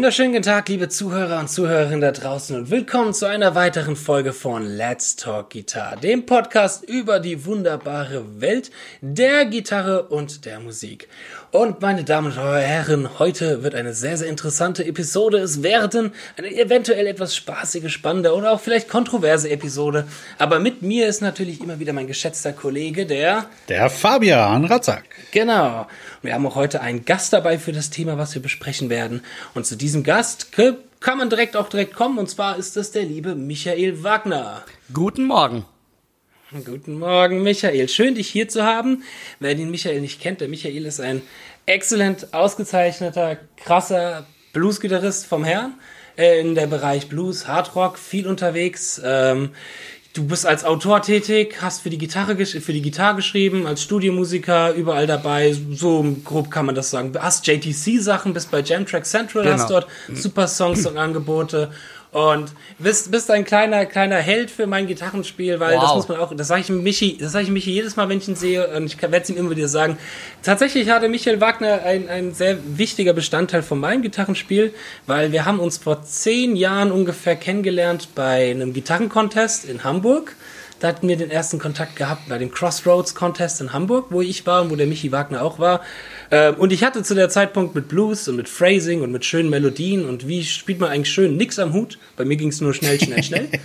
wunderschönen guten Tag, liebe Zuhörer und Zuhörerinnen da draußen und willkommen zu einer weiteren Folge von Let's Talk Guitar, dem Podcast über die wunderbare Welt der Gitarre und der Musik. Und meine Damen und Herren, heute wird eine sehr, sehr interessante Episode. Es werden eine eventuell etwas spaßige, spannende oder auch vielleicht kontroverse Episode. Aber mit mir ist natürlich immer wieder mein geschätzter Kollege, der... Der Fabian Ratzak. Genau. Wir haben auch heute einen Gast dabei für das Thema, was wir besprechen werden. Und zu diesem Gast kann man direkt auch direkt kommen. Und zwar ist es der liebe Michael Wagner. Guten Morgen. Guten Morgen, Michael. Schön, dich hier zu haben. Wer den Michael nicht kennt, der Michael ist ein exzellent ausgezeichneter, krasser Blues-Gitarrist vom Herrn. Äh, in der Bereich Blues, Hardrock, viel unterwegs. Ähm, du bist als Autor tätig, hast für die Gitarre für die Gitarre geschrieben, als Studiomusiker überall dabei, so grob kann man das sagen. Du hast JTC Sachen, bist bei Jamtrack Central, genau. hast dort super Songs und Angebote und bist, bist ein kleiner, kleiner Held für mein Gitarrenspiel, weil wow. das muss man auch, das sage ich Michi, das sage ich Michi jedes Mal, wenn ich ihn sehe, und ich werde es ihm immer wieder sagen. Tatsächlich hatte Michael Wagner ein, ein sehr wichtiger Bestandteil von meinem Gitarrenspiel, weil wir haben uns vor zehn Jahren ungefähr kennengelernt bei einem Gitarrencontest in Hamburg. Da hatten wir den ersten Kontakt gehabt bei dem Crossroads Contest in Hamburg, wo ich war und wo der Michi Wagner auch war. Ähm, und ich hatte zu der Zeitpunkt mit Blues und mit Phrasing und mit schönen Melodien und wie spielt man eigentlich schön nix am Hut. Bei mir ging es nur schnell, schnell, schnell.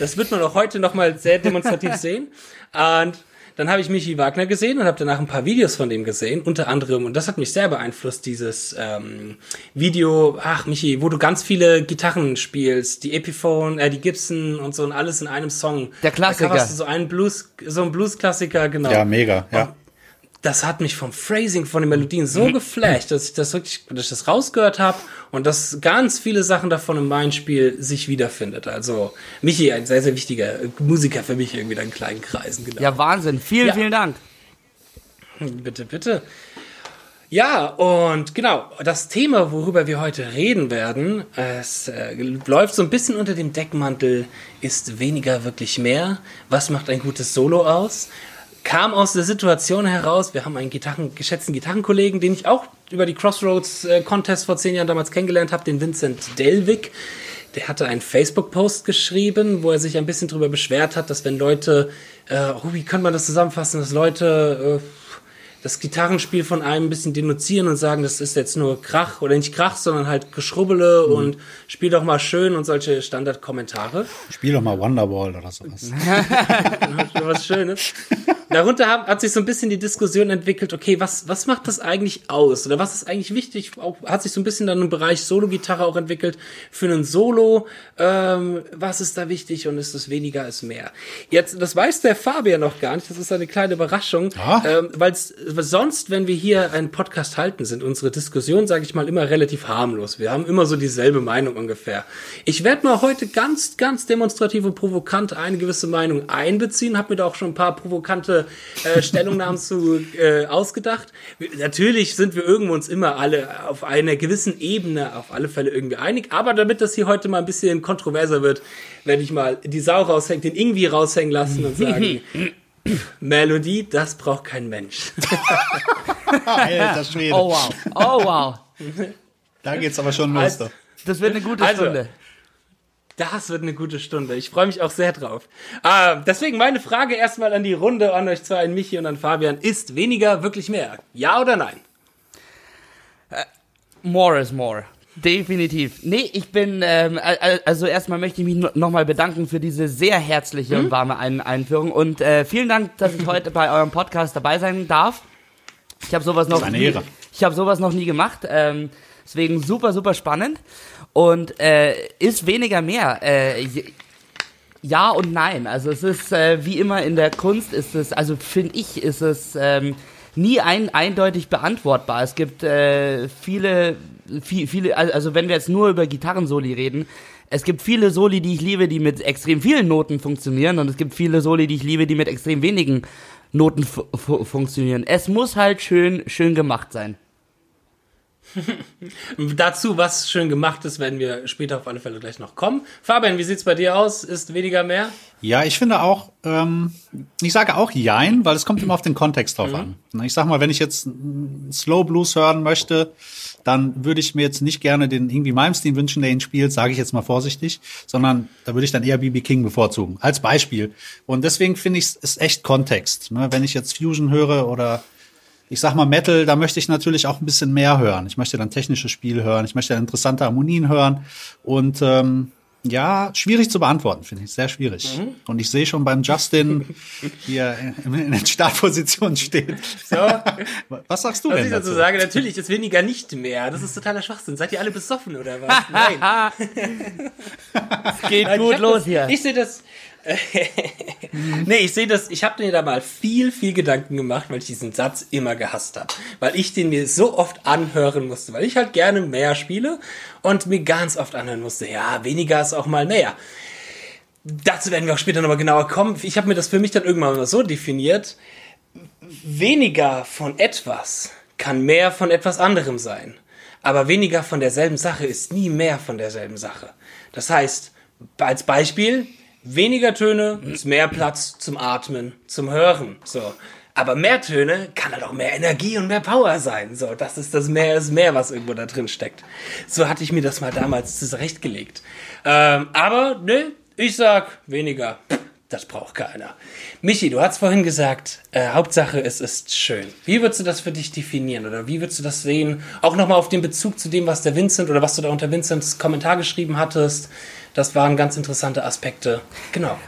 Das wird man auch heute nochmal sehr demonstrativ sehen. Und dann habe ich Michi Wagner gesehen und habe danach ein paar Videos von dem gesehen, unter anderem, und das hat mich sehr beeinflusst, dieses ähm, Video, ach Michi, wo du ganz viele Gitarren spielst, die Epiphone, äh, die Gibson und so und alles in einem Song. Der Klassiker. Da hast du so einen Blues, so ein Blues-Klassiker, genau. Ja, mega, ja. Und das hat mich vom Phrasing, von den Melodien so geflasht, dass ich das wirklich, dass ich das rausgehört habe und dass ganz viele Sachen davon in meinem Spiel sich wiederfindet. Also Michi, ein sehr, sehr wichtiger Musiker für mich irgendwie in kleinen Kreisen. Genau. Ja, Wahnsinn. Vielen, ja. vielen Dank. Bitte, bitte. Ja, und genau, das Thema, worüber wir heute reden werden, es äh, läuft so ein bisschen unter dem Deckmantel, ist weniger wirklich mehr. Was macht ein gutes Solo aus? Kam aus der Situation heraus, wir haben einen Gitarren, geschätzten Gitarrenkollegen, den ich auch über die Crossroads äh, Contest vor zehn Jahren damals kennengelernt habe, den Vincent Delvig. Der hatte einen Facebook-Post geschrieben, wo er sich ein bisschen darüber beschwert hat, dass wenn Leute, äh, oh, wie könnte man das zusammenfassen, dass Leute äh, das Gitarrenspiel von einem ein bisschen denunzieren und sagen, das ist jetzt nur Krach oder nicht Krach, sondern halt Geschrubbele mhm. und spiel doch mal schön und solche Standardkommentare. Spiel doch mal Wonderwall oder sowas. was Schönes. Darunter haben, hat sich so ein bisschen die Diskussion entwickelt, okay, was, was macht das eigentlich aus? Oder was ist eigentlich wichtig? Auch, hat sich so ein bisschen dann im Bereich Solo-Gitarre auch entwickelt. Für einen Solo, ähm, was ist da wichtig und ist es weniger ist mehr? Jetzt, das weiß der Fabian noch gar nicht, das ist eine kleine Überraschung, ah. ähm, weil es sonst, wenn wir hier einen Podcast halten, sind unsere Diskussionen, sage ich mal, immer relativ harmlos. Wir haben immer so dieselbe Meinung ungefähr. Ich werde mal heute ganz, ganz demonstrativ und provokant eine gewisse Meinung einbeziehen, habe mir da auch schon ein paar provokante äh, Stellungnahmen zu äh, ausgedacht. Natürlich sind wir irgendwo uns immer alle auf einer gewissen Ebene auf alle Fälle irgendwie einig, aber damit das hier heute mal ein bisschen kontroverser wird, werde ich mal die Sau raushängen, den irgendwie raushängen lassen und sagen, Melodie, das braucht kein Mensch. Alter Schwede. Oh wow. Oh wow. Da geht's aber schon los. Also, das wird eine gute also, Stunde. Das wird eine gute Stunde. Ich freue mich auch sehr drauf. Ah, deswegen meine Frage erstmal an die Runde, an euch zwei, an Michi und an Fabian. Ist weniger wirklich mehr? Ja oder nein? Uh, more is more. Definitiv. Nee, ich bin, ähm, also erstmal möchte ich mich nochmal bedanken für diese sehr herzliche und mhm. warme Ein Einführung und äh, vielen Dank, dass ich heute bei eurem Podcast dabei sein darf. Ich habe sowas noch nie, ich habe sowas noch nie gemacht, ähm, deswegen super, super spannend und äh, ist weniger mehr. Äh, ja und nein. Also es ist äh, wie immer in der Kunst ist es, also finde ich, ist es ähm, nie ein, eindeutig beantwortbar. Es gibt äh, viele, viel, viele, also wenn wir jetzt nur über Gitarrensoli reden, es gibt viele Soli, die ich liebe, die mit extrem vielen Noten funktionieren und es gibt viele Soli, die ich liebe, die mit extrem wenigen Noten funktionieren. Es muss halt schön, schön gemacht sein. Dazu, was schön gemacht ist, werden wir später auf alle Fälle gleich noch kommen. Fabian, wie sieht's bei dir aus? Ist weniger mehr? Ja, ich finde auch, ähm, ich sage auch Jein, weil es kommt immer auf den Kontext drauf an. Ich sag mal, wenn ich jetzt Slow Blues hören möchte, dann würde ich mir jetzt nicht gerne den irgendwie Malmsteen wünschen, der ihn spielt, sage ich jetzt mal vorsichtig, sondern da würde ich dann eher BB King bevorzugen, als Beispiel. Und deswegen finde ich es echt Kontext. Ne? Wenn ich jetzt Fusion höre oder ich sag mal Metal, da möchte ich natürlich auch ein bisschen mehr hören. Ich möchte dann technische Spiele hören, ich möchte interessante Harmonien hören und ähm, ja, schwierig zu beantworten, finde ich. Sehr schwierig. Mhm. Und ich sehe schon beim Justin, wie er in, in den Startpositionen steht. So. Was sagst du was denn? Was ich dazu sage, natürlich ist weniger nicht mehr. Das ist totaler Schwachsinn. Seid ihr alle besoffen oder was? Nein. es geht Nein, gut los das, hier. Ich sehe das, nee, ich sehe das, ich habe mir da mal viel, viel Gedanken gemacht, weil ich diesen Satz immer gehasst habe. Weil ich den mir so oft anhören musste, weil ich halt gerne mehr spiele und mir ganz oft anhören musste, ja, weniger ist auch mal mehr. Dazu werden wir auch später nochmal genauer kommen. Ich habe mir das für mich dann irgendwann mal so definiert, weniger von etwas kann mehr von etwas anderem sein. Aber weniger von derselben Sache ist nie mehr von derselben Sache. Das heißt, als Beispiel, weniger Töne ist mehr Platz zum Atmen, zum Hören. So. Aber mehr Töne kann halt auch mehr Energie und mehr Power sein. So, das ist das Mehr ist mehr, was irgendwo da drin steckt. So hatte ich mir das mal damals zurechtgelegt. Ähm, aber ne, ich sag weniger. Das braucht keiner. Michi, du hast vorhin gesagt, äh, Hauptsache es ist schön. Wie würdest du das für dich definieren oder wie würdest du das sehen? Auch nochmal auf den Bezug zu dem, was der Vincent oder was du da unter Vincents Kommentar geschrieben hattest. Das waren ganz interessante Aspekte. Genau.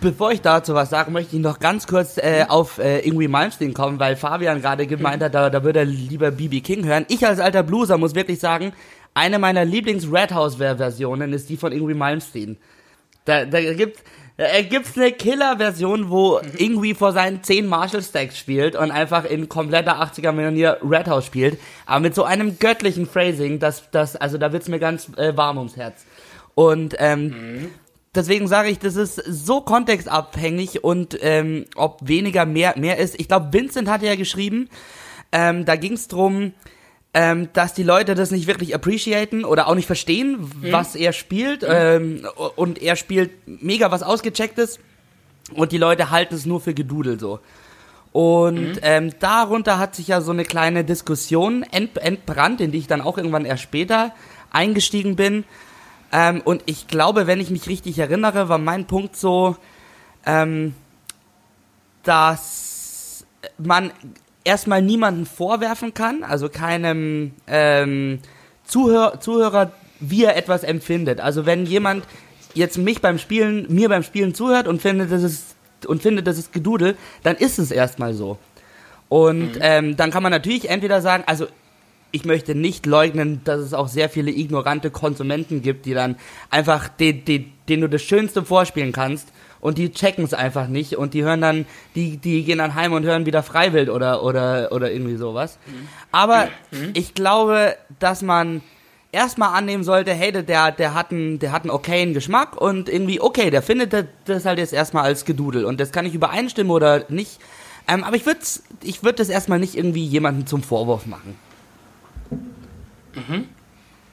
Bevor ich dazu was sage, möchte ich noch ganz kurz äh, auf äh, Ingrid Malmsteen kommen, weil Fabian gerade gemeint hat, da, da würde er lieber BB King hören. Ich als alter Blueser muss wirklich sagen, eine meiner Lieblings-Red House-Versionen ist die von Ingrid Malmsteen. Da, da gibt da gibt's eine Killer-Version, wo Ingui vor seinen 10 Marshall-Stacks spielt und einfach in kompletter 80er-Manier Red House spielt, aber mit so einem göttlichen Phrasing, dass das, also da wird's mir ganz äh, warm ums Herz. Und ähm, mhm. deswegen sage ich, das ist so kontextabhängig und ähm, ob weniger mehr mehr ist. Ich glaube, Vincent hat ja geschrieben, ähm, da ging es drum, ähm, dass die Leute das nicht wirklich appreciaten oder auch nicht verstehen, mhm. was er spielt. Mhm. Ähm, und er spielt mega was Ausgechecktes und die Leute halten es nur für Gedudel so. Und mhm. ähm, darunter hat sich ja so eine kleine Diskussion ent entbrannt, in die ich dann auch irgendwann erst später eingestiegen bin. Ähm, und ich glaube, wenn ich mich richtig erinnere, war mein Punkt so, ähm, dass man erstmal niemanden vorwerfen kann, also keinem ähm, Zuhör Zuhörer, wie er etwas empfindet. Also wenn jemand jetzt mich beim Spielen, mir beim Spielen zuhört und findet, das ist und findet, das ist Gedudel, dann ist es erstmal so. Und mhm. ähm, dann kann man natürlich entweder sagen, also ich möchte nicht leugnen, dass es auch sehr viele ignorante Konsumenten gibt, die dann einfach den, den, den du das Schönste vorspielen kannst und die checken es einfach nicht und die hören dann, die, die gehen dann heim und hören wieder Freiwild oder, oder, oder irgendwie sowas. Mhm. Aber mhm. ich glaube, dass man erstmal annehmen sollte, hey, der, der hat einen, der hat einen okayen Geschmack und irgendwie, okay, der findet das halt jetzt erstmal als Gedudel und das kann ich übereinstimmen oder nicht. Ähm, aber ich würde ich würd das erstmal nicht irgendwie jemandem zum Vorwurf machen. Mhm.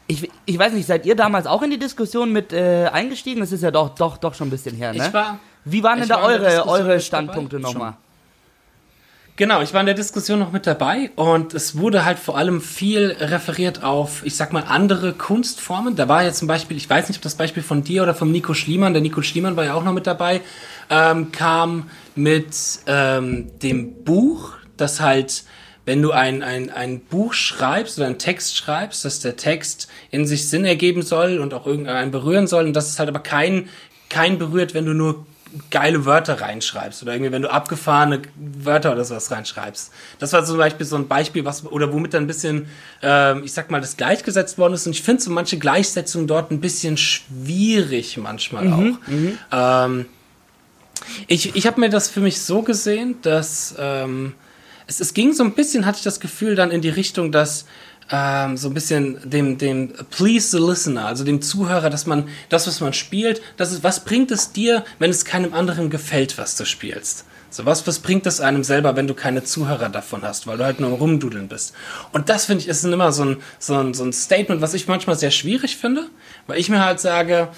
Ich, ich weiß nicht, seid ihr damals auch in die Diskussion mit äh, eingestiegen? Das ist ja doch, doch, doch schon ein bisschen her, ne? Ich war. Wie waren denn da eure, eure Standpunkte nochmal? Genau, ich war in der Diskussion noch mit dabei und es wurde halt vor allem viel referiert auf, ich sag mal, andere Kunstformen. Da war ja zum Beispiel, ich weiß nicht, ob das Beispiel von dir oder von Nico Schliemann, der Nico Schliemann war ja auch noch mit dabei, ähm, kam mit ähm, dem Buch, das halt wenn du ein, ein, ein Buch schreibst oder einen Text schreibst, dass der Text in sich Sinn ergeben soll und auch irgendeinen berühren soll und dass es halt aber kein, kein berührt, wenn du nur geile Wörter reinschreibst oder irgendwie, wenn du abgefahrene Wörter oder sowas reinschreibst. Das war zum Beispiel so ein Beispiel, was, oder womit dann ein bisschen, äh, ich sag mal, das gleichgesetzt worden ist. Und ich finde so manche Gleichsetzungen dort ein bisschen schwierig manchmal mhm, auch. Mhm. Ähm, ich ich habe mir das für mich so gesehen, dass ähm, es, es ging so ein bisschen, hatte ich das Gefühl, dann in die Richtung, dass ähm, so ein bisschen dem, dem Please the Listener, also dem Zuhörer, dass man das, was man spielt, das ist, was bringt es dir, wenn es keinem anderen gefällt, was du spielst? So was, was bringt es einem selber, wenn du keine Zuhörer davon hast, weil du halt nur Rumdudeln bist. Und das finde ich ist immer so ein, so, ein, so ein Statement, was ich manchmal sehr schwierig finde, weil ich mir halt sage,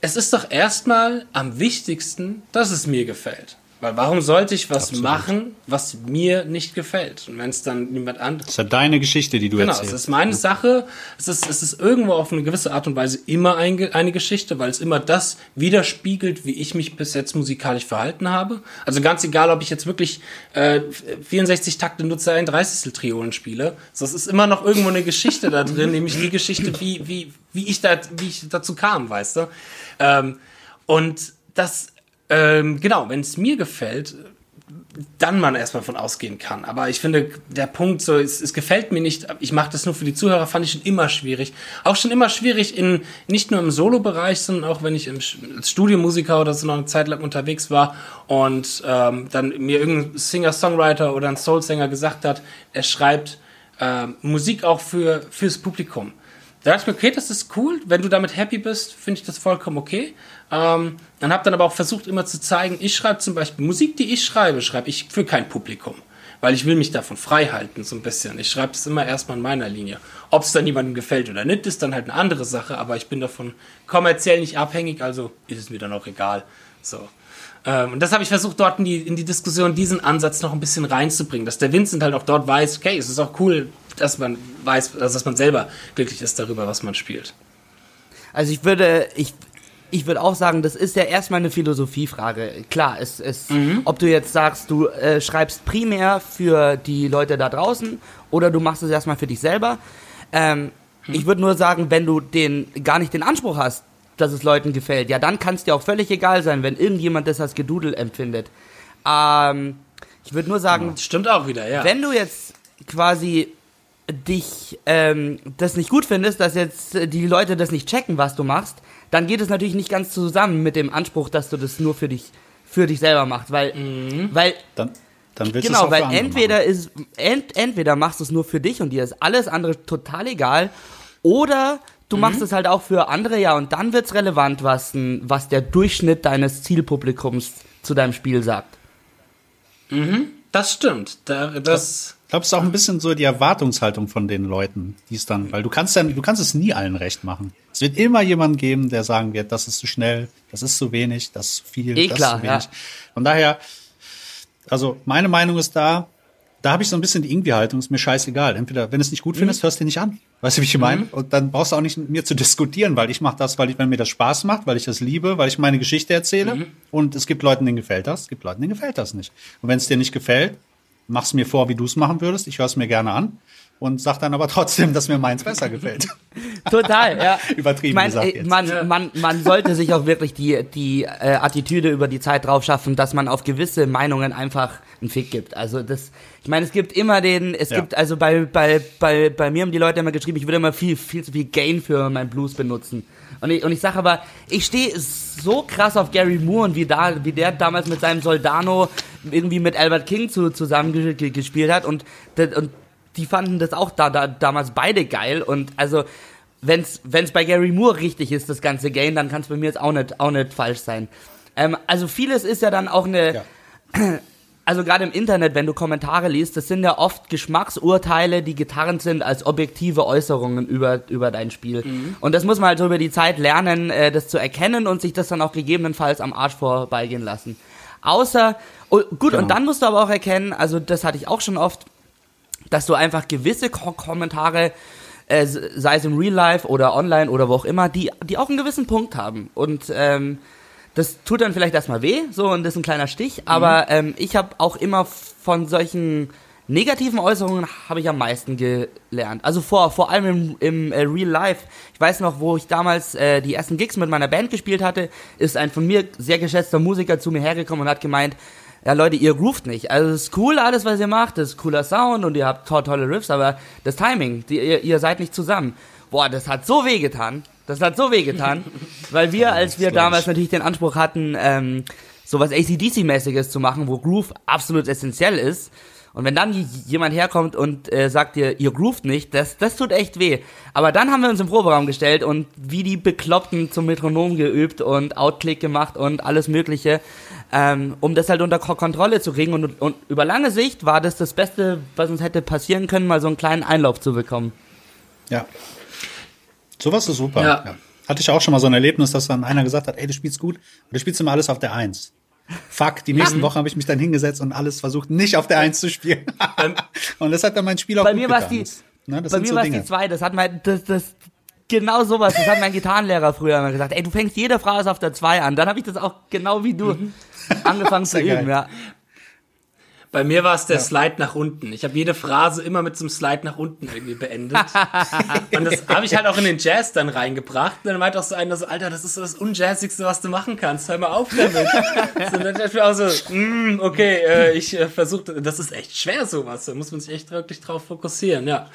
es ist doch erstmal am wichtigsten, dass es mir gefällt. Weil warum sollte ich was Absolut. machen, was mir nicht gefällt? Und wenn es dann niemand anderes. Das ist ja deine Geschichte, die du genau, erzählst. Genau, es ist meine Sache. Es ist, es ist irgendwo auf eine gewisse Art und Weise immer ein, eine Geschichte, weil es immer das widerspiegelt, wie ich mich bis jetzt musikalisch verhalten habe. Also ganz egal, ob ich jetzt wirklich äh, 64 Takte nutze, ein 30 Triolen spiele. So, es ist immer noch irgendwo eine Geschichte da drin, nämlich die Geschichte, wie, wie, wie, ich da, wie ich dazu kam, weißt du? Ähm, und das ähm, genau, wenn es mir gefällt, dann man erstmal von ausgehen kann. Aber ich finde, der Punkt, so, es, es gefällt mir nicht, ich mache das nur für die Zuhörer, fand ich schon immer schwierig. Auch schon immer schwierig in, nicht nur im Solo-Bereich, sondern auch wenn ich im, als Studiomusiker oder so noch eine Zeit lang unterwegs war und ähm, dann mir irgendein Singer-Songwriter oder ein Soul-Sänger gesagt hat, er schreibt äh, Musik auch für, fürs Publikum. Da dachte ich mir, okay, das ist cool. Wenn du damit happy bist, finde ich das vollkommen okay. Ähm, dann habe dann aber auch versucht, immer zu zeigen, ich schreibe zum Beispiel Musik, die ich schreibe, schreibe ich für kein Publikum. Weil ich will mich davon frei halten, so ein bisschen. Ich schreibe es immer erstmal in meiner Linie. Ob es dann jemandem gefällt oder nicht, ist dann halt eine andere Sache, aber ich bin davon kommerziell nicht abhängig, also ist es mir dann auch egal. So. Ähm, und das habe ich versucht, dort in die, in die Diskussion diesen Ansatz noch ein bisschen reinzubringen, dass der Vincent halt auch dort weiß, okay, es ist auch cool, dass man weiß, also dass man selber glücklich ist darüber, was man spielt. Also ich würde, ich, ich würde auch sagen, das ist ja erstmal eine Philosophiefrage. Klar, es ist, mhm. ob du jetzt sagst, du äh, schreibst primär für die Leute da draußen oder du machst es erstmal für dich selber. Ähm, mhm. Ich würde nur sagen, wenn du den gar nicht den Anspruch hast, dass es Leuten gefällt, ja, dann kann es dir auch völlig egal sein, wenn irgendjemand das als Gedudel empfindet. Ähm, ich würde nur sagen, das stimmt auch wieder, ja. Wenn du jetzt quasi dich ähm, das nicht gut findest, dass jetzt die Leute das nicht checken, was du machst, dann geht es natürlich nicht ganz zusammen mit dem Anspruch, dass du das nur für dich für dich selber machst, weil mhm. weil dann, dann willst genau, weil entweder machen. ist ent, entweder machst du es nur für dich und dir ist alles andere total egal, oder du mhm. machst es halt auch für andere, ja, und dann wird's relevant, was was der Durchschnitt deines Zielpublikums zu deinem Spiel sagt. Mhm. Das stimmt. Da, das ich glaube, es ist auch ein bisschen so die Erwartungshaltung von den Leuten, die es dann, weil du kannst ja, du kannst es nie allen recht machen. Es wird immer jemanden geben, der sagen wird, das ist zu schnell, das ist zu wenig, das ist zu viel, eh das klar, ist zu wenig. Ja. Von daher, also meine Meinung ist da, da habe ich so ein bisschen die Irgendwie-Haltung, ist mir scheißegal. Entweder, wenn du es nicht gut findest, mhm. hörst du nicht an. Weißt du, wie ich meine? Mhm. Und dann brauchst du auch nicht mit mir zu diskutieren, weil ich mache das, weil ich, wenn mir das Spaß macht, weil ich das liebe, weil ich meine Geschichte erzähle. Mhm. Und es gibt Leuten, denen gefällt das, es gibt Leuten, denen gefällt das nicht. Und wenn es dir nicht gefällt, mach's mir vor, wie du es machen würdest. Ich höre es mir gerne an und sag dann aber trotzdem, dass mir meins besser gefällt. Total, ja. Übertrieben ich mein, gesagt jetzt. Man, man, man sollte sich auch wirklich die, die äh, Attitüde über die Zeit drauf schaffen, dass man auf gewisse Meinungen einfach einen Fick gibt. Also das, ich meine, es gibt immer den, es ja. gibt, also bei, bei, bei, bei mir haben die Leute immer geschrieben, ich würde immer viel, viel zu viel Gain für mein Blues benutzen. Und ich, und ich sage aber, ich stehe so krass auf Gary Moore und wie, da, wie der damals mit seinem Soldano irgendwie mit Albert King zu, zusammen gespielt hat und, und die fanden das auch da, da damals beide geil und also wenn's wenn's bei Gary Moore richtig ist das ganze Game, dann kann es bei mir jetzt auch nicht auch nicht falsch sein. Ähm, also vieles ist ja dann auch eine ja. also gerade im Internet, wenn du Kommentare liest, das sind ja oft Geschmacksurteile, die getarnt sind als objektive Äußerungen über, über dein Spiel. Mhm. Und das muss man halt so über die Zeit lernen, äh, das zu erkennen und sich das dann auch gegebenenfalls am Arsch vorbeigehen lassen. Außer, oh, gut, genau. und dann musst du aber auch erkennen, also das hatte ich auch schon oft, dass du einfach gewisse Ko Kommentare, äh, sei es im Real Life oder online oder wo auch immer, die, die auch einen gewissen Punkt haben. Und ähm, das tut dann vielleicht erstmal weh, so und das ist ein kleiner Stich, aber mhm. ähm, ich habe auch immer von solchen negativen Äußerungen habe ich am meisten gelernt. Also vor, vor allem im, im äh, Real Life. Ich weiß noch, wo ich damals äh, die ersten Gigs mit meiner Band gespielt hatte, ist ein von mir sehr geschätzter Musiker zu mir hergekommen und hat gemeint, ja Leute, ihr groovt nicht. Also es ist cool alles, was ihr macht, das ist cooler Sound und ihr habt to tolle Riffs, aber das Timing, die, ihr, ihr seid nicht zusammen. Boah, das hat so weh getan. Das hat so weh getan, weil wir, als wir damals natürlich den Anspruch hatten, ähm, sowas ACDC-mäßiges zu machen, wo Groove absolut essentiell ist, Und wenn dann jemand herkommt und äh, sagt dir, ihr groovt nicht, das, das tut echt weh. Aber dann haben wir uns im Proberaum gestellt und wie die Bekloppten zum Metronom geübt und Outklick gemacht und alles Mögliche, ähm, um das halt unter Kontrolle zu kriegen. Und, und über lange Sicht war das das Beste, was uns hätte passieren können, mal so einen kleinen Einlauf zu bekommen. Ja. Sowas ist super. Ja. ja. Hatte ich auch schon mal so ein Erlebnis, dass dann einer gesagt hat, ey, du spielst gut, aber du spielst immer alles auf der Eins. Fuck, die nächsten Wochen habe ich mich dann hingesetzt und alles versucht, nicht auf der Eins zu spielen. und das hat dann mein Spiel auch bei gut mir getan. Die, ne, bei mir so war es die zwei, das hat mein, das, das, genau sowas, das hat mein Gitarrenlehrer früher immer gesagt, ey, du fängst jede Phrase auf der zwei an. Dann habe ich das auch genau wie du mhm. angefangen zu üben, ja. Bei mir war es der ja. Slide nach unten. Ich habe jede Phrase immer mit so einem Slide nach unten irgendwie beendet. und das habe ich halt auch in den Jazz dann reingebracht. Und dann meinte auch so einer so, Alter, das ist so das Unjazzigste, was du machen kannst. Hör mal auf damit. so, dann dachte ich mir auch so, mm, okay, äh, ich äh, versuche, das ist echt schwer sowas. Da muss man sich echt wirklich drauf fokussieren, ja.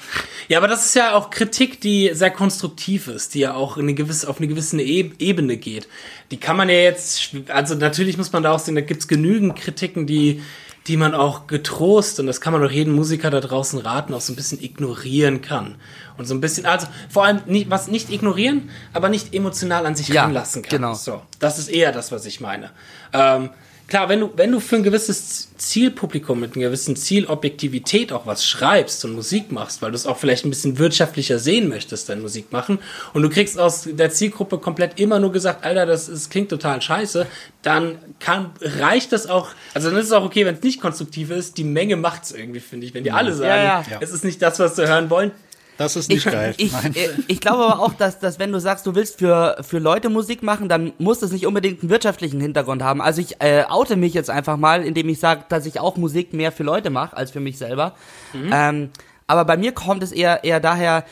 Ja, aber das ist ja auch Kritik, die sehr konstruktiv ist, die ja auch eine gewisse, auf eine gewisse Ebene geht. Die kann man ja jetzt, also natürlich muss man da auch sehen, da gibt's genügend Kritiken, die die man auch getrost, und das kann man doch jedem Musiker da draußen raten, auch so ein bisschen ignorieren kann. Und so ein bisschen, also vor allem nicht, was nicht ignorieren, aber nicht emotional an sich ja, ranlassen kann. Genau. So, das ist eher das, was ich meine. Ähm, klar, wenn du, wenn du für ein gewisses Zielpublikum mit einer gewissen Zielobjektivität auch was schreibst und Musik machst, weil du es auch vielleicht ein bisschen wirtschaftlicher sehen möchtest, deine Musik machen, und du kriegst aus der Zielgruppe komplett immer nur gesagt, Alter, das, das klingt total scheiße, dann kann, reicht das auch, also dann ist es auch okay, wenn es nicht konstruktiv ist, die Menge macht es irgendwie, finde ich, wenn die alle sagen, ja, ja. es ist nicht das, was sie hören wollen, das ist nicht ich, geil. Ich, ich, ich, glaube aber auch, dass, dass wenn du sagst, du willst für, für Leute Musik machen, dann muss das nicht unbedingt einen wirtschaftlichen Hintergrund haben. Also ich äh, oute mich jetzt einfach mal, indem ich sage, dass ich auch Musik mehr für Leute mache als für mich selber. Mhm. Ähm, aber bei mir kommt es eher, eher daher,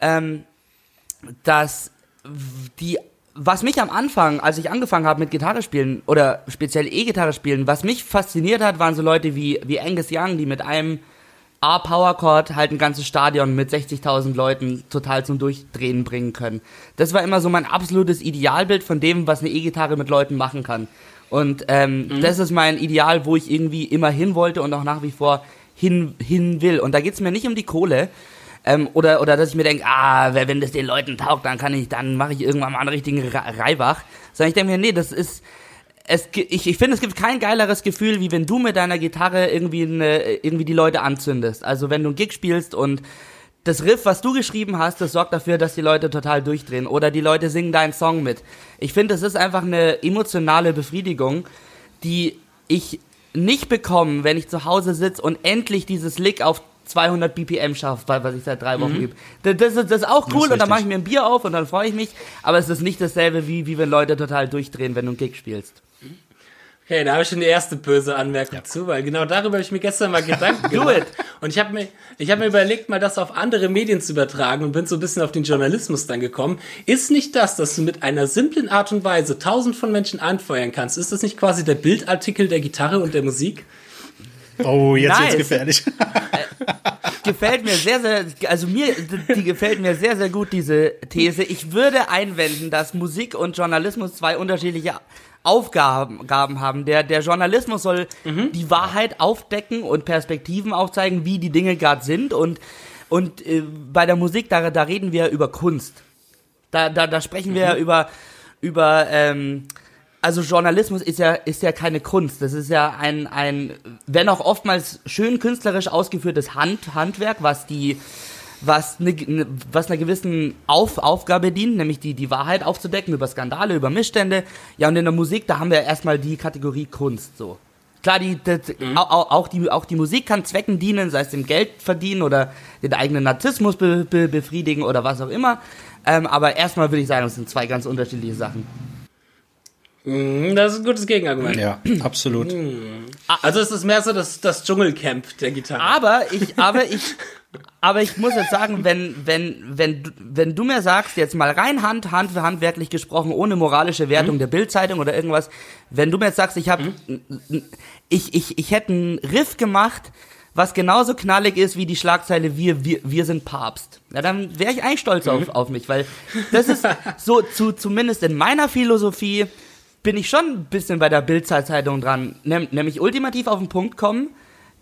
ähm, dass die was mich am Anfang, als ich angefangen habe mit Gitarre spielen oder speziell E-Gitarre spielen, was mich fasziniert hat, waren so Leute wie, wie Angus Young, die mit einem A Power Chord halt ein ganzes Stadion mit 60.000 Leuten total zum Durchdrehen bringen können. Das war immer so mein absolutes Idealbild von dem, was eine E-Gitarre mit Leuten machen kann. Und ähm, mhm. das ist mein Ideal, wo ich irgendwie immer hin wollte und auch nach wie vor hin, hin will. Und da geht's mir nicht um die Kohle. Ähm, oder, oder dass ich mir denke, ah, wenn das den Leuten taugt, dann kann ich, dann mache ich irgendwann mal einen richtigen Reibach. Sondern ich denke mir, nee, das ist, es, ich, ich finde, es gibt kein geileres Gefühl, wie wenn du mit deiner Gitarre irgendwie, eine, irgendwie die Leute anzündest. Also wenn du einen Gig spielst und das Riff, was du geschrieben hast, das sorgt dafür, dass die Leute total durchdrehen oder die Leute singen deinen Song mit. Ich finde, das ist einfach eine emotionale Befriedigung, die ich nicht bekomme, wenn ich zu Hause sitze und endlich dieses Lick auf 200 BPM schaffe, was ich seit drei Wochen mhm. Das, das, das, ist auch cool ist und dann mache ich mir ein Bier auf und dann freue ich mich, aber es ist nicht dasselbe, wie, wie wenn Leute total durchdrehen, wenn du einen Gig spielst. Okay, da habe ich schon die erste böse Anmerkung ja. zu, weil genau darüber habe ich mir gestern mal Gedanken gemacht. Und ich habe mir, ich habe mir überlegt, mal das auf andere Medien zu übertragen und bin so ein bisschen auf den Journalismus dann gekommen. Ist nicht das, dass du mit einer simplen Art und Weise tausend von Menschen anfeuern kannst, ist das nicht quasi der Bildartikel der Gitarre und der Musik? Oh, jetzt nice. wird's gefährlich. Äh, gefällt mir sehr, sehr, also mir, die gefällt mir sehr, sehr gut, diese These. Ich würde einwenden, dass Musik und Journalismus zwei unterschiedliche Aufgaben haben. Der, der Journalismus soll mhm. die Wahrheit aufdecken und Perspektiven aufzeigen, wie die Dinge gerade sind. Und, und äh, bei der Musik, da, da reden wir über Kunst. Da, da, da sprechen wir mhm. über, über ähm, also Journalismus ist ja, ist ja keine Kunst. Das ist ja ein, ein, wenn auch oftmals schön künstlerisch ausgeführtes Hand, Handwerk, was die, was eine, ne, was einer gewissen Auf, Aufgabe dient, nämlich die, die Wahrheit aufzudecken über Skandale, über Missstände. Ja, und in der Musik, da haben wir erstmal die Kategorie Kunst, so. Klar, die, die mhm. auch, auch, die, auch die Musik kann Zwecken dienen, sei es dem Geld verdienen oder den eigenen Narzissmus be, be, befriedigen oder was auch immer. Ähm, aber erstmal würde ich sagen, das sind zwei ganz unterschiedliche Sachen. Mhm, das ist ein gutes Gegenargument. Ja, absolut. Mhm. Also es ist mehr so das, das Dschungelcamp der Gitarre. Aber ich, aber ich, aber ich muss jetzt sagen, wenn, wenn, wenn, wenn du mir sagst, jetzt mal rein Hand, Hand für handwerklich gesprochen, ohne moralische Wertung mhm. der Bildzeitung oder irgendwas, wenn du mir jetzt sagst, ich habe, mhm. ich, ich, ich hätte einen Riff gemacht, was genauso knallig ist wie die Schlagzeile wir, wir, wir sind Papst. Ja, dann wäre ich eigentlich stolz auf, mhm. auf mich, weil das ist so zu, zumindest in meiner Philosophie, bin ich schon ein bisschen bei der Bildzeitung dran, nämlich ultimativ auf den Punkt kommen,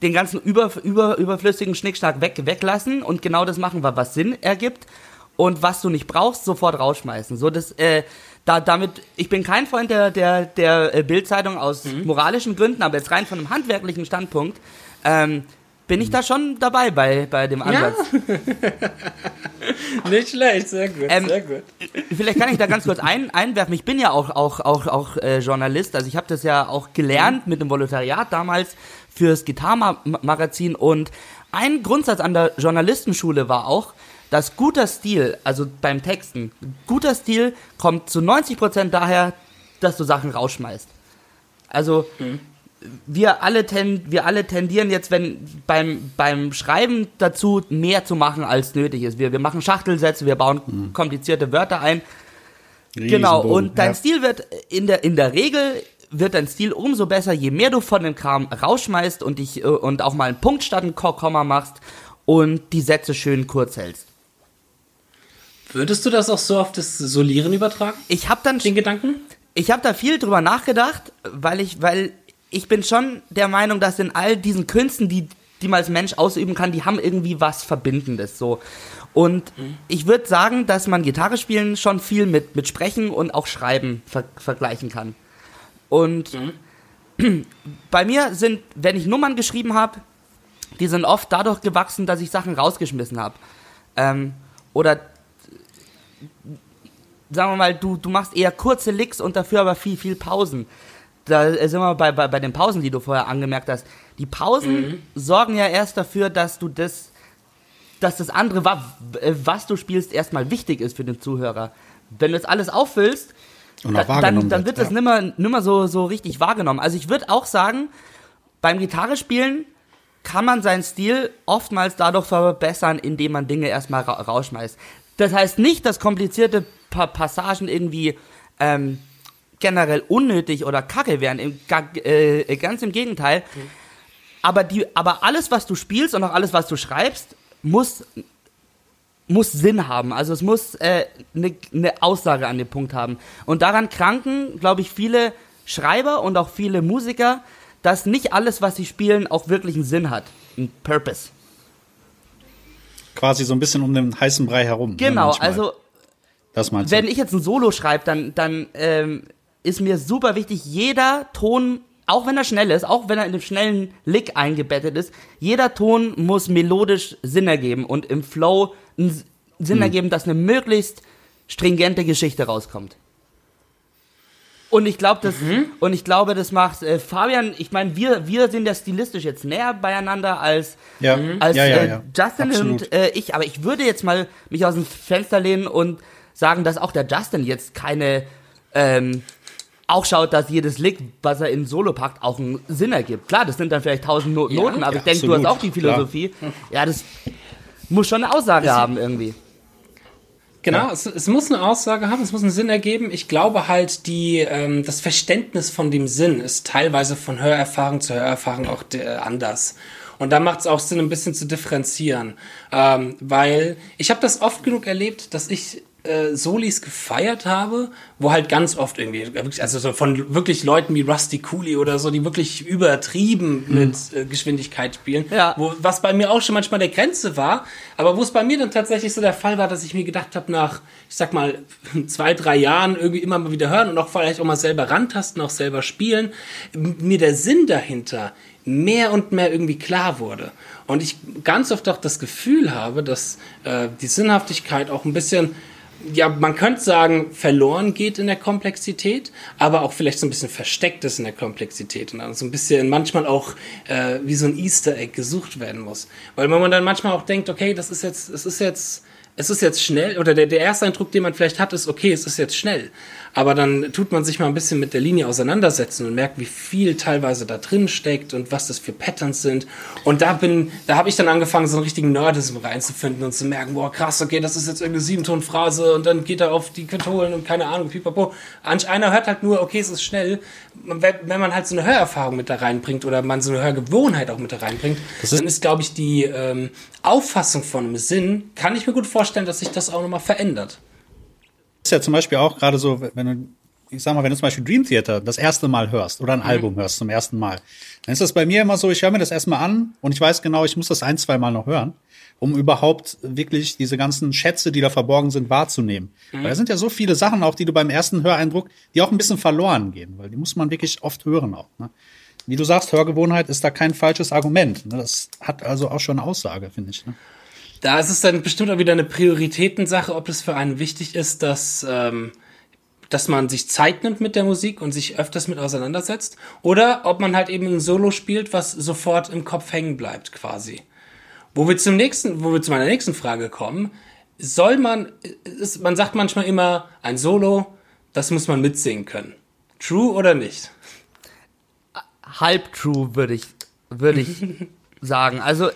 den ganzen über, über, überflüssigen Schnickschnack weg, weglassen und genau das machen, was Sinn ergibt und was du nicht brauchst, sofort rausschmeißen. So, das, äh, da, damit, ich bin kein Freund der, der, der äh, Bildzeitung aus mhm. moralischen Gründen, aber jetzt rein von einem handwerklichen Standpunkt, ähm, bin ich da schon dabei bei, bei dem Ansatz. Ja. Nicht schlecht, sehr gut, ähm, sehr gut. Vielleicht kann ich da ganz kurz ein, einwerfen. Ich bin ja auch, auch, auch, auch äh, Journalist, also ich habe das ja auch gelernt mit dem Volontariat damals fürs Gitarrenmagazin und ein Grundsatz an der Journalistenschule war auch, dass guter Stil, also beim Texten, guter Stil kommt zu 90% daher, dass du Sachen rausschmeißt. Also mhm wir alle, ten, wir alle tendieren jetzt, wenn beim, beim Schreiben dazu, mehr zu machen, als nötig ist. Wir, wir machen Schachtelsätze, wir bauen mhm. komplizierte Wörter ein. Genau, und dein ja. Stil wird in der, in der Regel wird dein Stil umso besser, je mehr du von dem Kram rausschmeißt und dich und auch mal einen Punkt statt ein Komma machst und die Sätze schön kurz hältst. Würdest du das auch so auf das Solieren übertragen? Ich habe dann den Gedanken. Ich habe da viel drüber nachgedacht, weil ich, weil ich bin schon der Meinung, dass in all diesen Künsten, die, die man als Mensch ausüben kann, die haben irgendwie was Verbindendes, so. Und mhm. ich würde sagen, dass man Gitarre spielen schon viel mit, mit Sprechen und auch Schreiben ver vergleichen kann. Und mhm. bei mir sind, wenn ich Nummern geschrieben habe, die sind oft dadurch gewachsen, dass ich Sachen rausgeschmissen habe. Ähm, oder sagen wir mal, du, du machst eher kurze Licks und dafür aber viel, viel Pausen da sind wir bei, bei, bei den Pausen, die du vorher angemerkt hast. Die Pausen mhm. sorgen ja erst dafür, dass du das, dass das andere, was du spielst, erstmal wichtig ist für den Zuhörer. Wenn du das alles auffüllst, da, dann, dann wird das ja. nimmer, nimmer so, so richtig wahrgenommen. Also ich würde auch sagen, beim Gitarre spielen kann man seinen Stil oftmals dadurch verbessern, indem man Dinge erstmal ra rausschmeißt. Das heißt nicht, dass komplizierte pa Passagen irgendwie ähm, generell unnötig oder kacke wären. Im, äh, ganz im Gegenteil. Mhm. Aber, die, aber alles, was du spielst und auch alles, was du schreibst, muss, muss Sinn haben. Also es muss eine äh, ne, ne Aussage an dem Punkt haben. Und daran kranken, glaube ich, viele Schreiber und auch viele Musiker, dass nicht alles, was sie spielen, auch wirklich einen Sinn hat. Ein Purpose. Quasi so ein bisschen um den heißen Brei herum. Ne, genau, ne, also das meinst wenn du? ich jetzt ein Solo schreibe, dann, dann ähm, ist mir super wichtig, jeder Ton, auch wenn er schnell ist, auch wenn er in dem schnellen Lick eingebettet ist, jeder Ton muss melodisch Sinn ergeben und im Flow einen Sinn hm. ergeben, dass eine möglichst stringente Geschichte rauskommt. Und ich glaube, das mhm. und ich glaube, das macht äh, Fabian. Ich meine, wir wir sind ja stilistisch jetzt näher beieinander als ja. als ja, ja, äh, Justin Absolut. und äh, ich. Aber ich würde jetzt mal mich aus dem Fenster lehnen und sagen, dass auch der Justin jetzt keine ähm, auch schaut, dass jedes Lick, was er in Solo packt, auch einen Sinn ergibt. Klar, das sind dann vielleicht tausend Noten, aber ich denke, du hast auch die Philosophie. Klar. Ja, das muss schon eine Aussage das haben irgendwie. Genau, ja. es, es, muss eine Aussage haben, es muss einen Sinn ergeben. Ich glaube halt, die, ähm, das Verständnis von dem Sinn ist teilweise von Hörerfahrung zu Hörerfahrung auch de, anders. Und da macht es auch Sinn, ein bisschen zu differenzieren. Ähm, weil ich habe das oft genug erlebt, dass ich äh, Solis gefeiert habe, wo halt ganz oft irgendwie, also so von wirklich Leuten wie Rusty Cooley oder so, die wirklich übertrieben mhm. mit äh, Geschwindigkeit spielen, ja. wo, was bei mir auch schon manchmal der Grenze war, aber wo es bei mir dann tatsächlich so der Fall war, dass ich mir gedacht habe, nach, ich sag mal, zwei, drei Jahren irgendwie immer mal wieder hören und auch vielleicht auch mal selber rantasten, auch selber spielen, mir der Sinn dahinter mehr und mehr irgendwie klar wurde. Und ich ganz oft auch das Gefühl habe, dass äh, die Sinnhaftigkeit auch ein bisschen ja, man könnte sagen, verloren geht in der Komplexität, aber auch vielleicht so ein bisschen versteckt ist in der Komplexität und dann so ein bisschen manchmal auch äh, wie so ein Easter Egg gesucht werden muss. Weil wenn man dann manchmal auch denkt, okay, das ist jetzt, es ist jetzt, es ist jetzt schnell, oder der, der erste Eindruck, den man vielleicht hat, ist, okay, es ist jetzt schnell. Aber dann tut man sich mal ein bisschen mit der Linie auseinandersetzen und merkt, wie viel teilweise da drin steckt und was das für Patterns sind. Und da bin, da habe ich dann angefangen, so einen richtigen Nerdism reinzufinden und zu merken, boah, krass, okay, das ist jetzt irgendeine Siebentonphrase und dann geht er auf die Katholen und keine Ahnung, pipapo. Einer hört halt nur, okay, es ist schnell. Wenn man halt so eine Hörerfahrung mit da reinbringt oder man so eine Hörgewohnheit auch mit da reinbringt, ist dann ist, glaube ich, die ähm, Auffassung von einem Sinn, kann ich mir gut vorstellen, dass sich das auch nochmal verändert ist ja zum Beispiel auch gerade so, wenn du ich sag mal, wenn du zum Beispiel Dream Theater das erste Mal hörst oder ein mhm. Album hörst zum ersten Mal, dann ist das bei mir immer so, ich höre mir das erstmal an und ich weiß genau, ich muss das ein, zwei Mal noch hören, um überhaupt wirklich diese ganzen Schätze, die da verborgen sind, wahrzunehmen. Mhm. Weil da sind ja so viele Sachen auch, die du beim ersten Höreindruck, die auch ein bisschen verloren gehen, weil die muss man wirklich oft hören auch. Ne? Wie du sagst, Hörgewohnheit ist da kein falsches Argument. Ne? Das hat also auch schon eine Aussage, finde ich. Ne? Da ist es dann bestimmt auch wieder eine Prioritätensache, ob es für einen wichtig ist, dass, ähm, dass man sich Zeit nimmt mit der Musik und sich öfters mit auseinandersetzt. Oder ob man halt eben ein Solo spielt, was sofort im Kopf hängen bleibt, quasi. Wo wir zum nächsten, wo wir zu meiner nächsten Frage kommen, soll man, ist, man sagt manchmal immer, ein Solo, das muss man mitsingen können. True oder nicht? Halb true, würde ich, würde ich sagen. Also,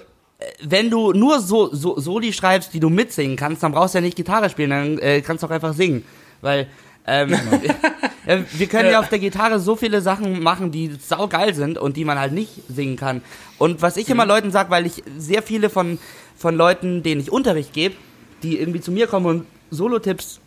wenn du nur so, so Soli schreibst, die du mitsingen kannst, dann brauchst du ja nicht Gitarre spielen, dann äh, kannst du auch einfach singen. Weil ähm, wir, wir können ja auf der Gitarre so viele Sachen machen, die saugeil sind und die man halt nicht singen kann. Und was ich immer mhm. Leuten sage, weil ich sehr viele von, von Leuten, denen ich Unterricht gebe, die irgendwie zu mir kommen und Solo-Tipps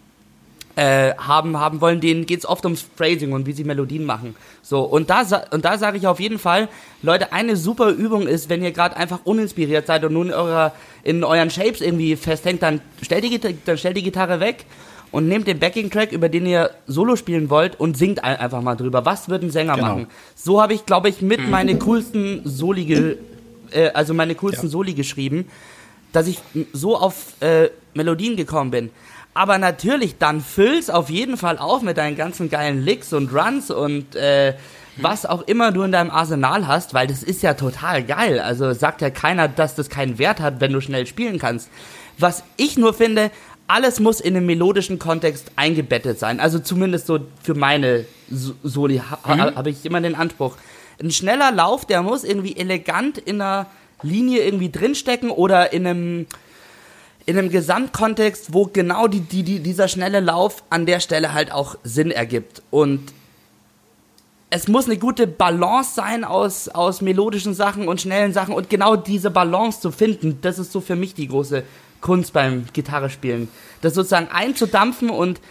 äh, haben, haben wollen, denen geht's oft ums Phrasing und wie sie Melodien machen. So, und da, und da sage ich auf jeden Fall, Leute, eine super Übung ist, wenn ihr gerade einfach uninspiriert seid und nun in, eurer, in euren Shapes irgendwie festhängt, dann stellt die, dann stellt die Gitarre weg und nehmt den Backing-Track, über den ihr Solo spielen wollt und singt einfach mal drüber. Was wird ein Sänger genau. machen? So habe ich, glaube ich, mit mhm. meine coolsten Soli, äh, also meine coolsten ja. Soli geschrieben, dass ich so auf äh, Melodien gekommen bin. Aber natürlich, dann füll's auf jeden Fall auf mit deinen ganzen geilen Licks und Runs und äh, was auch immer du in deinem Arsenal hast, weil das ist ja total geil. Also sagt ja keiner, dass das keinen Wert hat, wenn du schnell spielen kannst. Was ich nur finde, alles muss in einem melodischen Kontext eingebettet sein. Also zumindest so für meine Soli ha mhm. habe ich immer den Anspruch. Ein schneller Lauf, der muss irgendwie elegant in einer Linie irgendwie drinstecken oder in einem in einem Gesamtkontext, wo genau die, die, die, dieser schnelle Lauf an der Stelle halt auch Sinn ergibt. Und es muss eine gute Balance sein aus, aus melodischen Sachen und schnellen Sachen und genau diese Balance zu finden, das ist so für mich die große Kunst beim Gitarrespielen. Das sozusagen einzudampfen und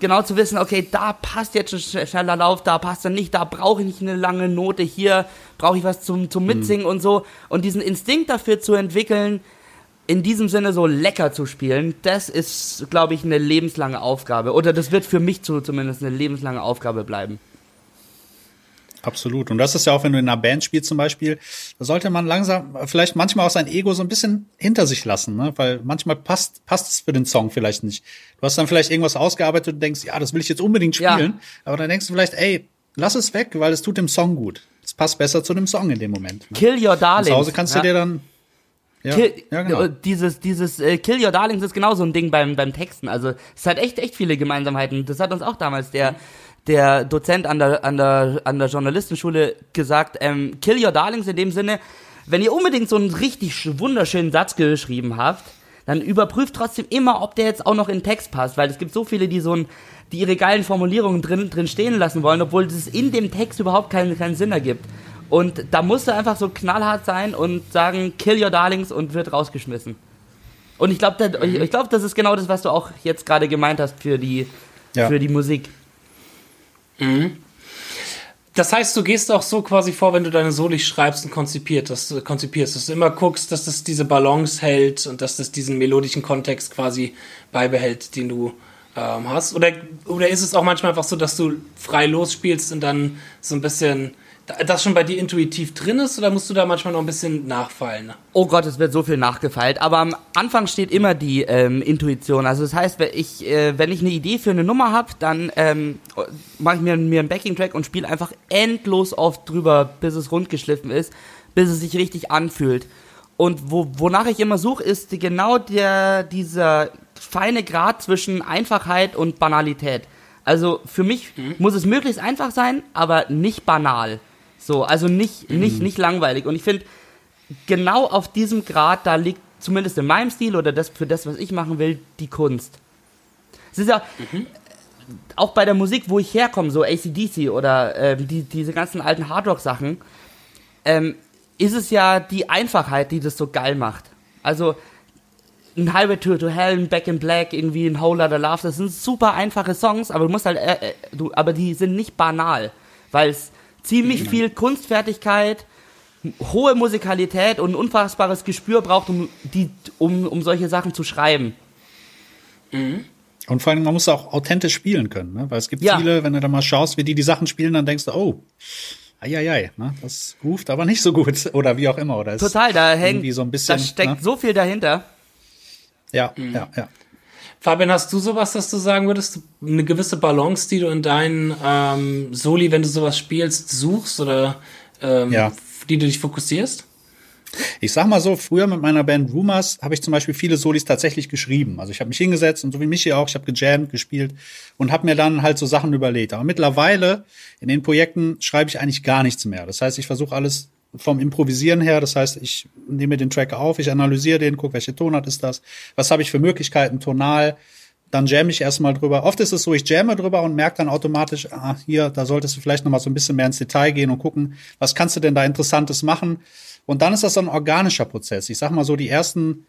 genau zu wissen, okay, da passt jetzt ein schneller Lauf, da passt er nicht, da brauche ich nicht eine lange Note, hier brauche ich was zum, zum Mitsingen mhm. und so. Und diesen Instinkt dafür zu entwickeln, in diesem Sinne so lecker zu spielen, das ist, glaube ich, eine lebenslange Aufgabe. Oder das wird für mich zu, zumindest eine lebenslange Aufgabe bleiben. Absolut. Und das ist ja auch, wenn du in einer Band spielst zum Beispiel, da sollte man langsam, vielleicht manchmal auch sein Ego so ein bisschen hinter sich lassen, ne? weil manchmal passt, passt es für den Song vielleicht nicht. Du hast dann vielleicht irgendwas ausgearbeitet und denkst, ja, das will ich jetzt unbedingt spielen, ja. aber dann denkst du vielleicht, ey, lass es weg, weil es tut dem Song gut. Es passt besser zu dem Song in dem Moment. Ne? Kill Your Darling. Zu Hause kannst du dir dann ja, Kill, ja, genau. Äh, dieses, dieses äh, Kill Your Darlings ist genau so ein Ding beim, beim Texten. Also es hat echt, echt viele Gemeinsamkeiten. Das hat uns auch damals der, der Dozent an der, an der, an der Journalistenschule gesagt. Ähm, Kill Your Darlings in dem Sinne, wenn ihr unbedingt so einen richtig wunderschönen Satz geschrieben habt, dann überprüft trotzdem immer, ob der jetzt auch noch in Text passt, weil es gibt so viele, die so ein, die ihre geilen Formulierungen drin, drin stehen lassen wollen, obwohl es in dem Text überhaupt keinen, keinen Sinn ergibt. Und da musst du einfach so knallhart sein und sagen, kill your darlings und wird rausgeschmissen. Und ich glaube, mhm. ich glaube, das ist genau das, was du auch jetzt gerade gemeint hast für die, ja. für die Musik. Mhm. Das heißt, du gehst auch so quasi vor, wenn du deine Soli schreibst und konzipierst, dass du, konzipierst, dass du immer guckst, dass das diese Balance hält und dass das diesen melodischen Kontext quasi beibehält, den du ähm, hast. Oder, oder ist es auch manchmal einfach so, dass du frei losspielst und dann so ein bisschen das schon bei dir intuitiv drin ist oder musst du da manchmal noch ein bisschen nachfallen? Oh Gott, es wird so viel nachgefeilt. Aber am Anfang steht immer die ähm, Intuition. Also das heißt, wenn ich, äh, wenn ich eine Idee für eine Nummer habe, dann ähm, mache ich mir, mir einen Backing-Track und spiele einfach endlos oft drüber, bis es rundgeschliffen ist, bis es sich richtig anfühlt. Und wo, wonach ich immer suche, ist genau der, dieser feine Grad zwischen Einfachheit und Banalität. Also für mich mhm. muss es möglichst einfach sein, aber nicht banal. So, also nicht, nicht, nicht langweilig. Und ich finde, genau auf diesem Grad, da liegt zumindest in meinem Stil oder das für das, was ich machen will, die Kunst. Es ist ja mhm. auch bei der Musik, wo ich herkomme, so ACDC oder äh, die, diese ganzen alten Hardrock-Sachen, ähm, ist es ja die Einfachheit, die das so geil macht. Also ein Highway to, to Hell, ein Back in Black, irgendwie ein Whole Lotta Love, das sind super einfache Songs, aber du musst halt, äh, äh, du, aber die sind nicht banal, weil es ziemlich viel Kunstfertigkeit, hohe Musikalität und ein unfassbares Gespür braucht, um, die, um, um solche Sachen zu schreiben. Und vor allem, man muss auch authentisch spielen können, ne? weil es gibt Ja. viele, wenn du da mal schaust, wie die die Sachen spielen, dann denkst du, oh, eieiei, ne? das ruft aber nicht so gut oder wie auch immer. Oder ist Total, da hängt, irgendwie so ein bisschen, da steckt ne? so viel dahinter. Ja, ja, ja. Fabian, hast du sowas, dass du sagen würdest, eine gewisse Balance, die du in deinen ähm, Soli, wenn du sowas spielst, suchst oder ähm, Ja. die du dich fokussierst? Ich sag mal so, früher mit meiner Band Rumors habe ich zum Beispiel viele Solis tatsächlich geschrieben. Also ich habe mich hingesetzt und so wie Michi auch, ich habe gejammt, gespielt und habe mir dann halt so Sachen überlegt. Aber mittlerweile in den Projekten schreibe ich eigentlich gar nichts mehr. Das heißt, ich versuche alles vom Improvisieren her. Das heißt, ich nehme den Track auf, ich analysiere den, gucke, welche Tonart ist das, was habe ich für Möglichkeiten tonal. Dann jamme ich erstmal drüber. Oft ist es so, ich jamme drüber und merke dann automatisch, ah, hier, da solltest du vielleicht noch mal so ein bisschen mehr ins Detail gehen und gucken, was kannst du denn da Interessantes machen. Und dann ist das so ein organischer Prozess. Ich sag mal so, die ersten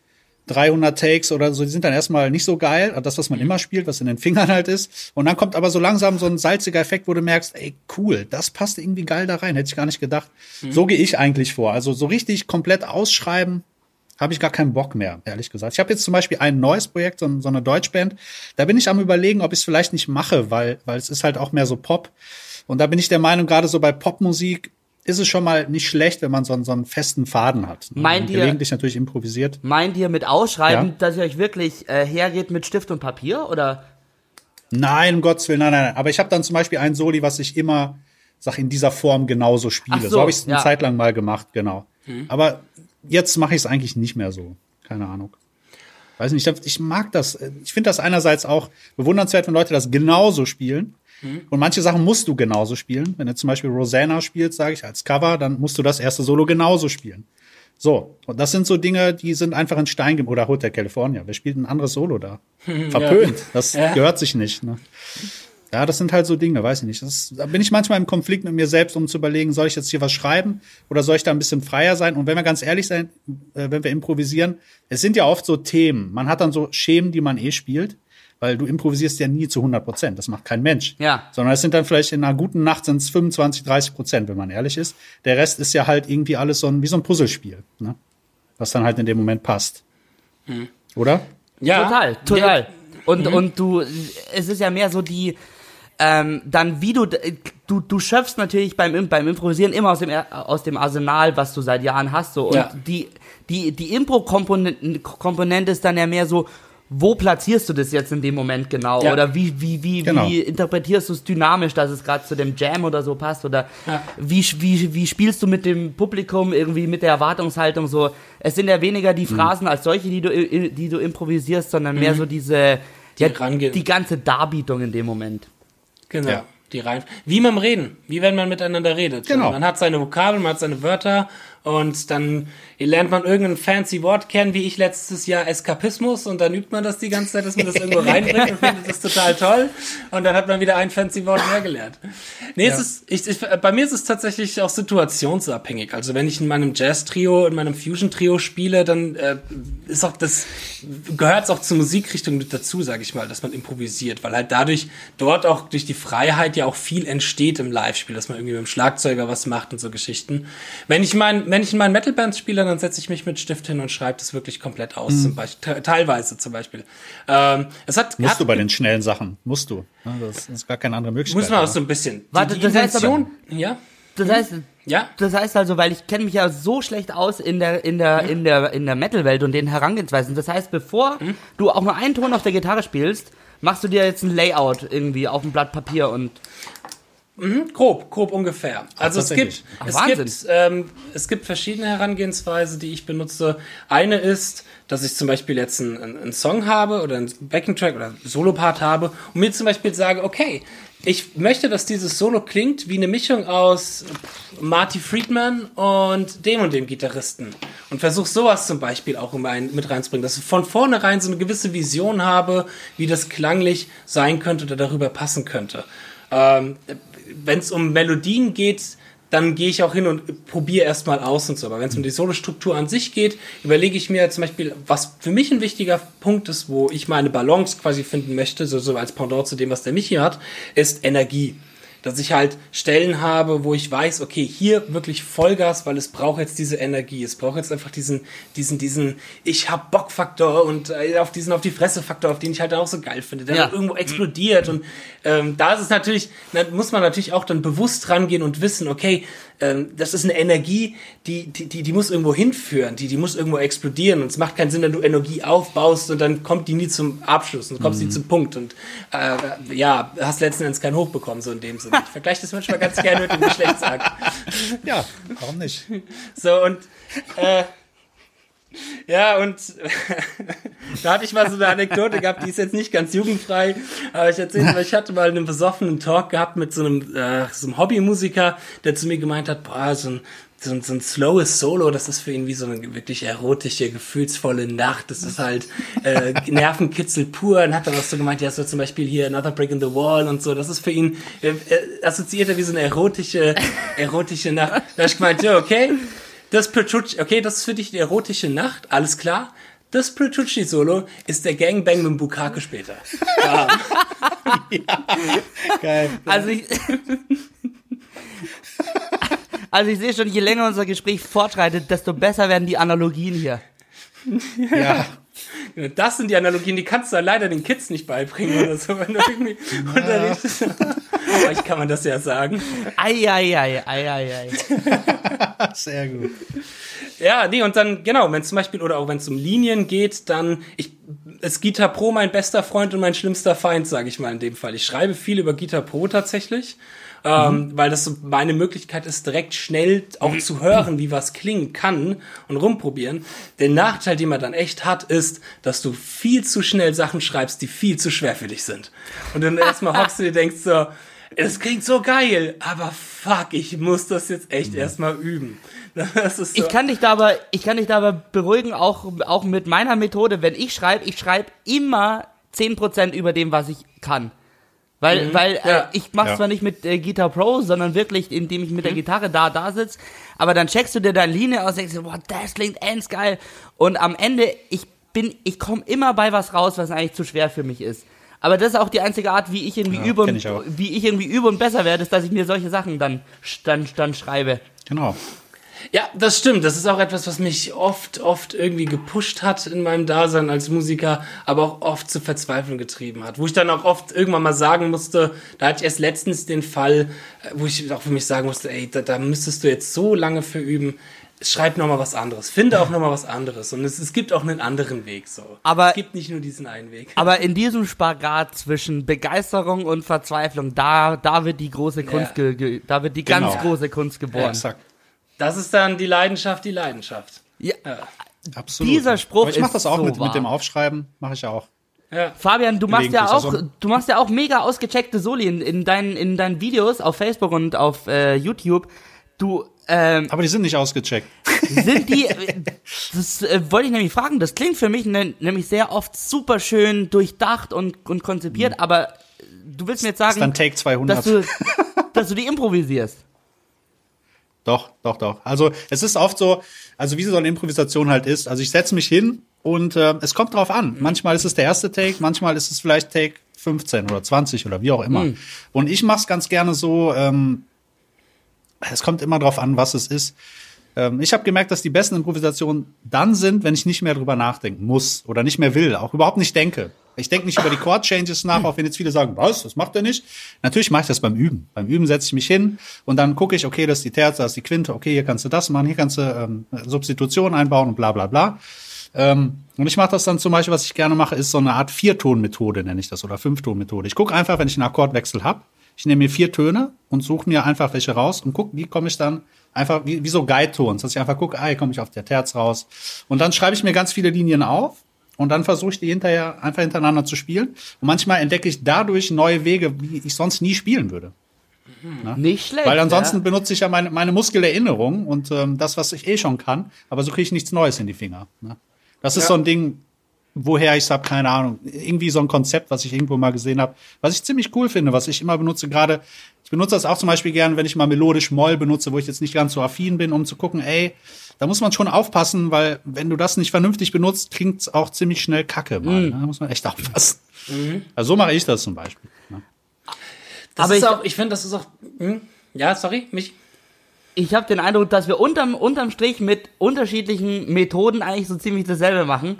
300 Takes oder so, die sind dann erstmal nicht so geil, das, was man immer spielt, was in den Fingern halt ist. Und dann kommt aber so langsam so ein salziger Effekt, wo du merkst, ey, cool, das passt irgendwie geil da rein, hätte ich gar nicht gedacht. So gehe ich eigentlich vor. Also so richtig komplett ausschreiben, habe ich gar keinen Bock mehr, ehrlich gesagt. Ich habe jetzt zum Beispiel ein neues Projekt, so, so eine Deutschband. Da bin ich am überlegen, ob ich es vielleicht nicht mache, weil, weil es ist halt auch mehr so Pop. Und da bin ich der Meinung, gerade so bei Popmusik ist es schon mal nicht schlecht, wenn man so, einen- so einen festen Faden hat. ne? Meint ihr- Gelegentlich natürlich improvisiert. Meint ihr mit Ausschreiben, Ja. dass ihr euch wirklich äh, hergeht mit Stift und Papier? Oder? Nein, um Gottes Willen, nein, nein, nein. Aber ich habe dann zum Beispiel ein Soli, was ich immer, sag, in dieser Form genauso spiele. Ach so so, habe ich es eine ja. Zeit lang mal gemacht, genau. Aber jetzt mache ich es eigentlich nicht mehr so. Keine Ahnung. Weiß nicht, ich- ich mag das. Ich finde das einerseits auch bewundernswert, wenn Leute das genauso spielen. Und manche Sachen musst du genauso spielen. Wenn du zum Beispiel Rosanna spielst, sage ich als Cover, dann musst du das erste Solo genauso spielen. So, und das sind so Dinge, die sind einfach in Stein ge- oder Hotel California. Wer spielt ein anderes Solo da? Verpönt. Das Ja. gehört sich nicht. Ne? Ja, das sind halt so Dinge, weiß ich nicht. Das, da bin ich manchmal im Konflikt mit mir selbst, um zu überlegen, soll ich jetzt hier was schreiben oder soll ich da ein bisschen freier sein? Und wenn wir ganz ehrlich sein, äh, wenn wir improvisieren, es sind ja oft so Themen. Man hat dann so Schemen, die man eh spielt, weil du improvisierst ja nie zu 100 Prozent. Das macht kein Mensch. Ja. Sondern es sind dann vielleicht in einer guten Nacht sind es 25, 30 Prozent, wenn man ehrlich ist. Der Rest ist ja halt irgendwie alles so ein, wie so ein Puzzlespiel, ne? was dann halt in dem Moment passt. Oder? Ja. Total, total. Und, und du, es ist ja mehr so die, ähm, dann wie du, du, du schöpfst natürlich beim, Im- beim Improvisieren immer aus dem, aus dem Arsenal, was du seit Jahren hast, so. Und Ja. die, die, die Impro-Komponente Komponente ist dann ja mehr so, wo platzierst du das jetzt in dem Moment genau? Ja. Oder wie, wie, wie, Genau. wie interpretierst du es dynamisch, dass es gerade zu dem Jam oder so passt? Oder Ja. wie, wie, wie spielst du mit dem Publikum irgendwie mit der Erwartungshaltung so? Es sind ja weniger Mhm. die Phrasen als solche, die du, die du improvisierst, sondern mehr so diese, ja, rangehen. die ganze Darbietung in dem Moment. Genau. Ja. Die Rein wie beim Reden, wie wenn man miteinander redet. Genau. Man hat seine Vokabeln, man hat seine Wörter und dann lernt man irgendein fancy Wort kennen, wie ich letztes Jahr Eskapismus und dann übt man das die ganze Zeit, dass man das irgendwo reinbringt und findet das total toll und dann hat man wieder ein fancy Wort mehr gelernt. Nee, es ist, ich, ich, bei mir ist es tatsächlich auch situationsabhängig. Also wenn ich in meinem Jazz-Trio, in meinem Fusion-Trio spiele, dann äh, ist auch das, gehört es auch zur Musikrichtung mit dazu, sage ich mal, dass man improvisiert, weil halt dadurch dort auch durch die Freiheit ja auch viel entsteht im Live-Spiel, dass man irgendwie mit dem Schlagzeuger was macht und so Geschichten. Wenn ich mein, wenn ich in meinen Metal-Bands spiele, dann setze ich mich mit Stift hin und schreibe das wirklich komplett aus, zum Beispiel, te- teilweise zum Beispiel. Ähm, es hat, Musst hat, du bei den schnellen Sachen. Musst du. Das ist gar keine andere Möglichkeit. muss man auch so ein bisschen. Die, Warte, die das heißt aber- ja, Das heißt, ja, das heißt also, weil ich kenne mich ja so schlecht aus in der in der in der in der Metal-Welt und den Herangehensweisen. Das heißt, bevor Hm? du auch nur einen Ton auf der Gitarre spielst, machst du dir jetzt ein Layout irgendwie auf ein Blatt Papier und Grob, grob ungefähr. Also es gibt, Ach, es Wahnsinn. gibt, ähm, es gibt verschiedene Herangehensweisen, die ich benutze. Eine ist, dass ich zum Beispiel jetzt einen, einen Song habe oder einen Backing-Track oder einen Solo-Part habe und mir zum Beispiel sage, okay, ich möchte, dass dieses Solo klingt wie eine Mischung aus Marty Friedman und dem und dem Gitarristen. Und versuche sowas zum Beispiel auch mit reinzubringen, dass ich von vornherein so eine gewisse Vision habe, wie das klanglich sein könnte oder darüber passen könnte. Ähm, Wenn es um Melodien geht, dann gehe ich auch hin und probiere erstmal aus und so. Aber wenn es um die Solo-Struktur an sich geht, überlege ich mir zum Beispiel, was für mich ein wichtiger Punkt ist, wo ich meine Balance quasi finden möchte, so, so als Pendant zu dem, was der Michi hat, ist Energie dass ich halt Stellen habe, wo ich weiß, okay, hier wirklich Vollgas, weil es braucht jetzt diese Energie, es braucht jetzt einfach diesen, diesen, diesen, ich hab Bock-Faktor und äh, auf diesen, auf die Fresse-Faktor, auf den ich halt auch so geil finde, der ja. irgendwo explodiert und ähm, da ist es natürlich, da muss man natürlich auch dann bewusst rangehen und wissen, okay, ähm, das ist eine Energie, die, die, die, die muss irgendwo hinführen, die, die muss irgendwo explodieren. Und es macht keinen Sinn, wenn du Energie aufbaust und dann kommt die nie zum Abschluss und kommst mhm. nie zum Punkt. Und äh, ja, hast letzten Endes keinen Hoch bekommen, so in dem Sinne. Ich vergleiche das manchmal ganz gerne mit dem Geschlechtsakt. Ja, warum nicht? So, und äh, ja, und da hatte ich mal so eine Anekdote gehabt, die ist jetzt nicht ganz jugendfrei, aber ich erzähle mal, ich hatte mal einen besoffenen Talk gehabt mit so einem, äh, so einem Hobbymusiker, der zu mir gemeint hat, boah, so ein, so ein, so ein slowes Solo, das ist für ihn wie so eine wirklich erotische, gefühlsvolle Nacht. Das ist halt äh, Nervenkitzel pur. Und hat er auch so gemeint, ja, so zum Beispiel hier Another Break in the Wall und so. Das ist für ihn, äh, assoziiert er wie so eine erotische, erotische Nacht. Da habe ich gemeint, ja, okay, das Petrucci, okay, das ist für dich die erotische Nacht, alles klar. Das Petrucci-Solo ist der Gangbang mit dem Bukake später. Ja. ja. Geil. Also ich, also ich sehe schon, je länger unser Gespräch fortschreitet, desto besser werden die Analogien hier. Ja. Das sind die Analogien, die kannst du leider den Kids nicht beibringen oder so, wenn du irgendwie ja. unterrichtest. Euch kann man das ja sagen. Eieiei, eieiei. Sehr gut. Ja, nee, und dann, genau, wenn es zum Beispiel, oder auch wenn es um Linien geht, dann, ich, ist Gita Pro mein bester Freund und mein schlimmster Feind, sage ich mal in dem Fall. Ich schreibe viel über Gita Pro tatsächlich ähm, mhm. weil das so meine Möglichkeit ist, direkt schnell auch zu hören, wie was klingen kann und rumprobieren. Der Nachteil, den man dann echt hat, ist, dass du viel zu schnell Sachen schreibst, die viel zu schwer für dich sind. Und dann erstmal hockst du dir denkst so, es klingt so geil, aber fuck, ich muss das jetzt echt mhm. erstmal üben. So. Ich kann dich da aber, ich kann dich da aber beruhigen, auch, auch mit meiner Methode, wenn ich schreibe, ich schreibe immer 10% über dem, was ich kann. Weil, mhm. weil äh, ja. äh, ich mach's ja. zwar nicht mit äh, Guitar Pro, sondern wirklich, indem ich mit mhm. der Gitarre da da sitz, aber dann checkst du dir deine Linie aus, denkst du, boah, das klingt ends geil. Und am Ende, ich bin, ich komme immer bei was raus, was eigentlich zu schwer für mich ist. Aber das ist auch die einzige Art, wie ich irgendwie ja, übe und wie ich irgendwie übe und besser werde, ist, dass ich mir solche Sachen dann, dann, dann schreibe. Genau. Ja, das stimmt. Das ist auch etwas, was mich oft, oft irgendwie gepusht hat in meinem Dasein als Musiker, aber auch oft zur Verzweiflung getrieben hat. Wo ich dann auch oft irgendwann mal sagen musste, da hatte ich erst letztens den Fall, äh, wo ich auch für mich sagen musste, ey, da, da müsstest du jetzt so lange für üben. Schreib noch mal was anderes. Finde auch noch mal was anderes. Und es, es gibt auch einen anderen Weg, so. Aber, es gibt nicht nur diesen einen Weg. Aber in diesem Spagat zwischen Begeisterung und Verzweiflung, da, da wird die große Kunst, ja. ge, da wird die genau. ganz große Kunst geboren. Ja, exakt. Das ist dann die Leidenschaft, die Leidenschaft. Ja, ja. absolut. Dieser Spruch Aber ich mache das auch so mit, mit dem Aufschreiben, mache ich auch. Ja. Fabian, du machst ja auch, also, du machst ja auch mega ausgecheckte Soli in, in, deinen, in deinen Videos auf Facebook und auf äh, YouTube. Du, ähm, Aber die sind nicht ausgecheckt. Sind die, das äh, wollte ich nämlich fragen, das klingt für mich ne, nämlich sehr oft super schön durchdacht und, und konzipiert, mhm. aber du willst mir jetzt sagen, das ist dann Take 200. Dass, du, dass du die improvisierst. Doch, doch, doch. Also es ist oft so, also wie so eine Improvisation halt ist. Also ich setze mich hin und äh, es kommt drauf an. Manchmal ist es der erste Take, manchmal ist es vielleicht Take 15 oder 20 oder wie auch immer. Mhm. Und ich mache es ganz gerne so, ähm, es kommt immer drauf an, was es ist. Ähm, ich habe gemerkt, dass die besten Improvisationen dann sind, wenn ich nicht mehr drüber nachdenken muss oder nicht mehr will, auch überhaupt nicht denke. Ich denke nicht über die Chord-Changes nach, auch wenn jetzt viele sagen, was, das macht er nicht. Natürlich mache ich das beim Üben. Beim Üben setze ich mich hin und dann gucke ich, okay, das ist die Terze, das ist die Quinte, okay, hier kannst du das machen, hier kannst du ähm, Substitution einbauen und bla bla bla. Ähm, und ich mache das dann zum Beispiel, was ich gerne mache, ist so eine Art Vierton-Methode, nenne ich das, oder Fünfton-Methode. Ich gucke einfach, wenn ich einen Akkordwechsel habe, ich nehme mir vier Töne und suche mir einfach welche raus und gucke, wie komme ich dann einfach, wie, wie so Guide-Tons, dass ich einfach gucke, ah, hier komme ich auf der Terz raus. Und dann schreibe ich mir ganz viele Linien auf und dann versuche ich die hinterher einfach hintereinander zu spielen. Und manchmal entdecke ich dadurch neue Wege, wie ich sonst nie spielen würde. Na? Nicht schlecht. Weil ansonsten ja. benutze ich ja meine, meine Muskelerinnerung und ähm, das, was ich eh schon kann, aber so kriege ich nichts Neues in die Finger. Ne? Das ist ja. so ein Ding, woher ich es habe, keine Ahnung. Irgendwie so ein Konzept, was ich irgendwo mal gesehen habe, was ich ziemlich cool finde, was ich immer benutze, gerade, benutze das auch zum Beispiel gern, wenn ich mal melodisch Moll benutze, wo ich jetzt nicht ganz so affin bin, um zu gucken, ey, da muss man schon aufpassen, weil wenn du das nicht vernünftig benutzt, klingt es auch ziemlich schnell kacke mal. Mhm. Ne? Da muss man echt aufpassen. Also so mache ich das zum Beispiel. Ne? Das Aber ist ich- auch, ich finde, das ist auch. Hm? Ja, sorry, mich. Ich habe den Eindruck, dass wir unterm, unterm Strich mit unterschiedlichen Methoden eigentlich so ziemlich dasselbe machen.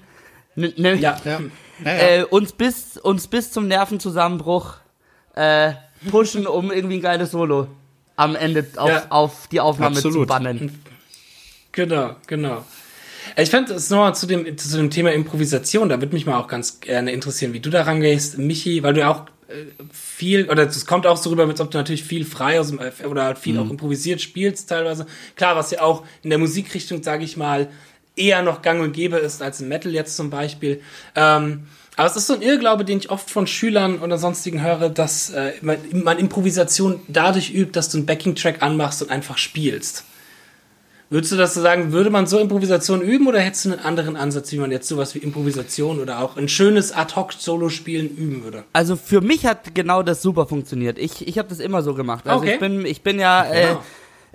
N nämlich Ja. Ja. Ja, ja. äh, uns, bis, uns bis zum Nervenzusammenbruch äh, pushen, um irgendwie ein geiles Solo am Ende auf, Ja. auf die Aufnahme zu Absolut. bannen. Genau, genau. Ich fände es nochmal zu dem, zu dem Thema Improvisation, da würde mich mal auch ganz gerne interessieren, wie du da rangehst, Michi, weil du ja auch äh, viel, oder es kommt auch so rüber, als ob du natürlich viel frei aus dem, äh, oder halt viel auch improvisiert spielst teilweise. Klar, was ja auch in der Musikrichtung, sage ich mal, eher noch gang und gäbe ist als im Metal jetzt zum Beispiel. Ähm, aber es ist so ein Irrglaube, den ich oft von Schülern oder sonstigen höre, dass äh, man, man Improvisation dadurch übt, dass du einen Backing-Track anmachst und einfach spielst. Würdest du das so sagen, würde man so Improvisation üben oder hättest du einen anderen Ansatz, wie man jetzt sowas wie Improvisation oder auch ein schönes Ad-Hoc-Solo-Spielen üben würde? Also für mich hat genau das super funktioniert. Ich, ich habe das immer so gemacht. Also Okay. ich bin, ich bin ja, äh,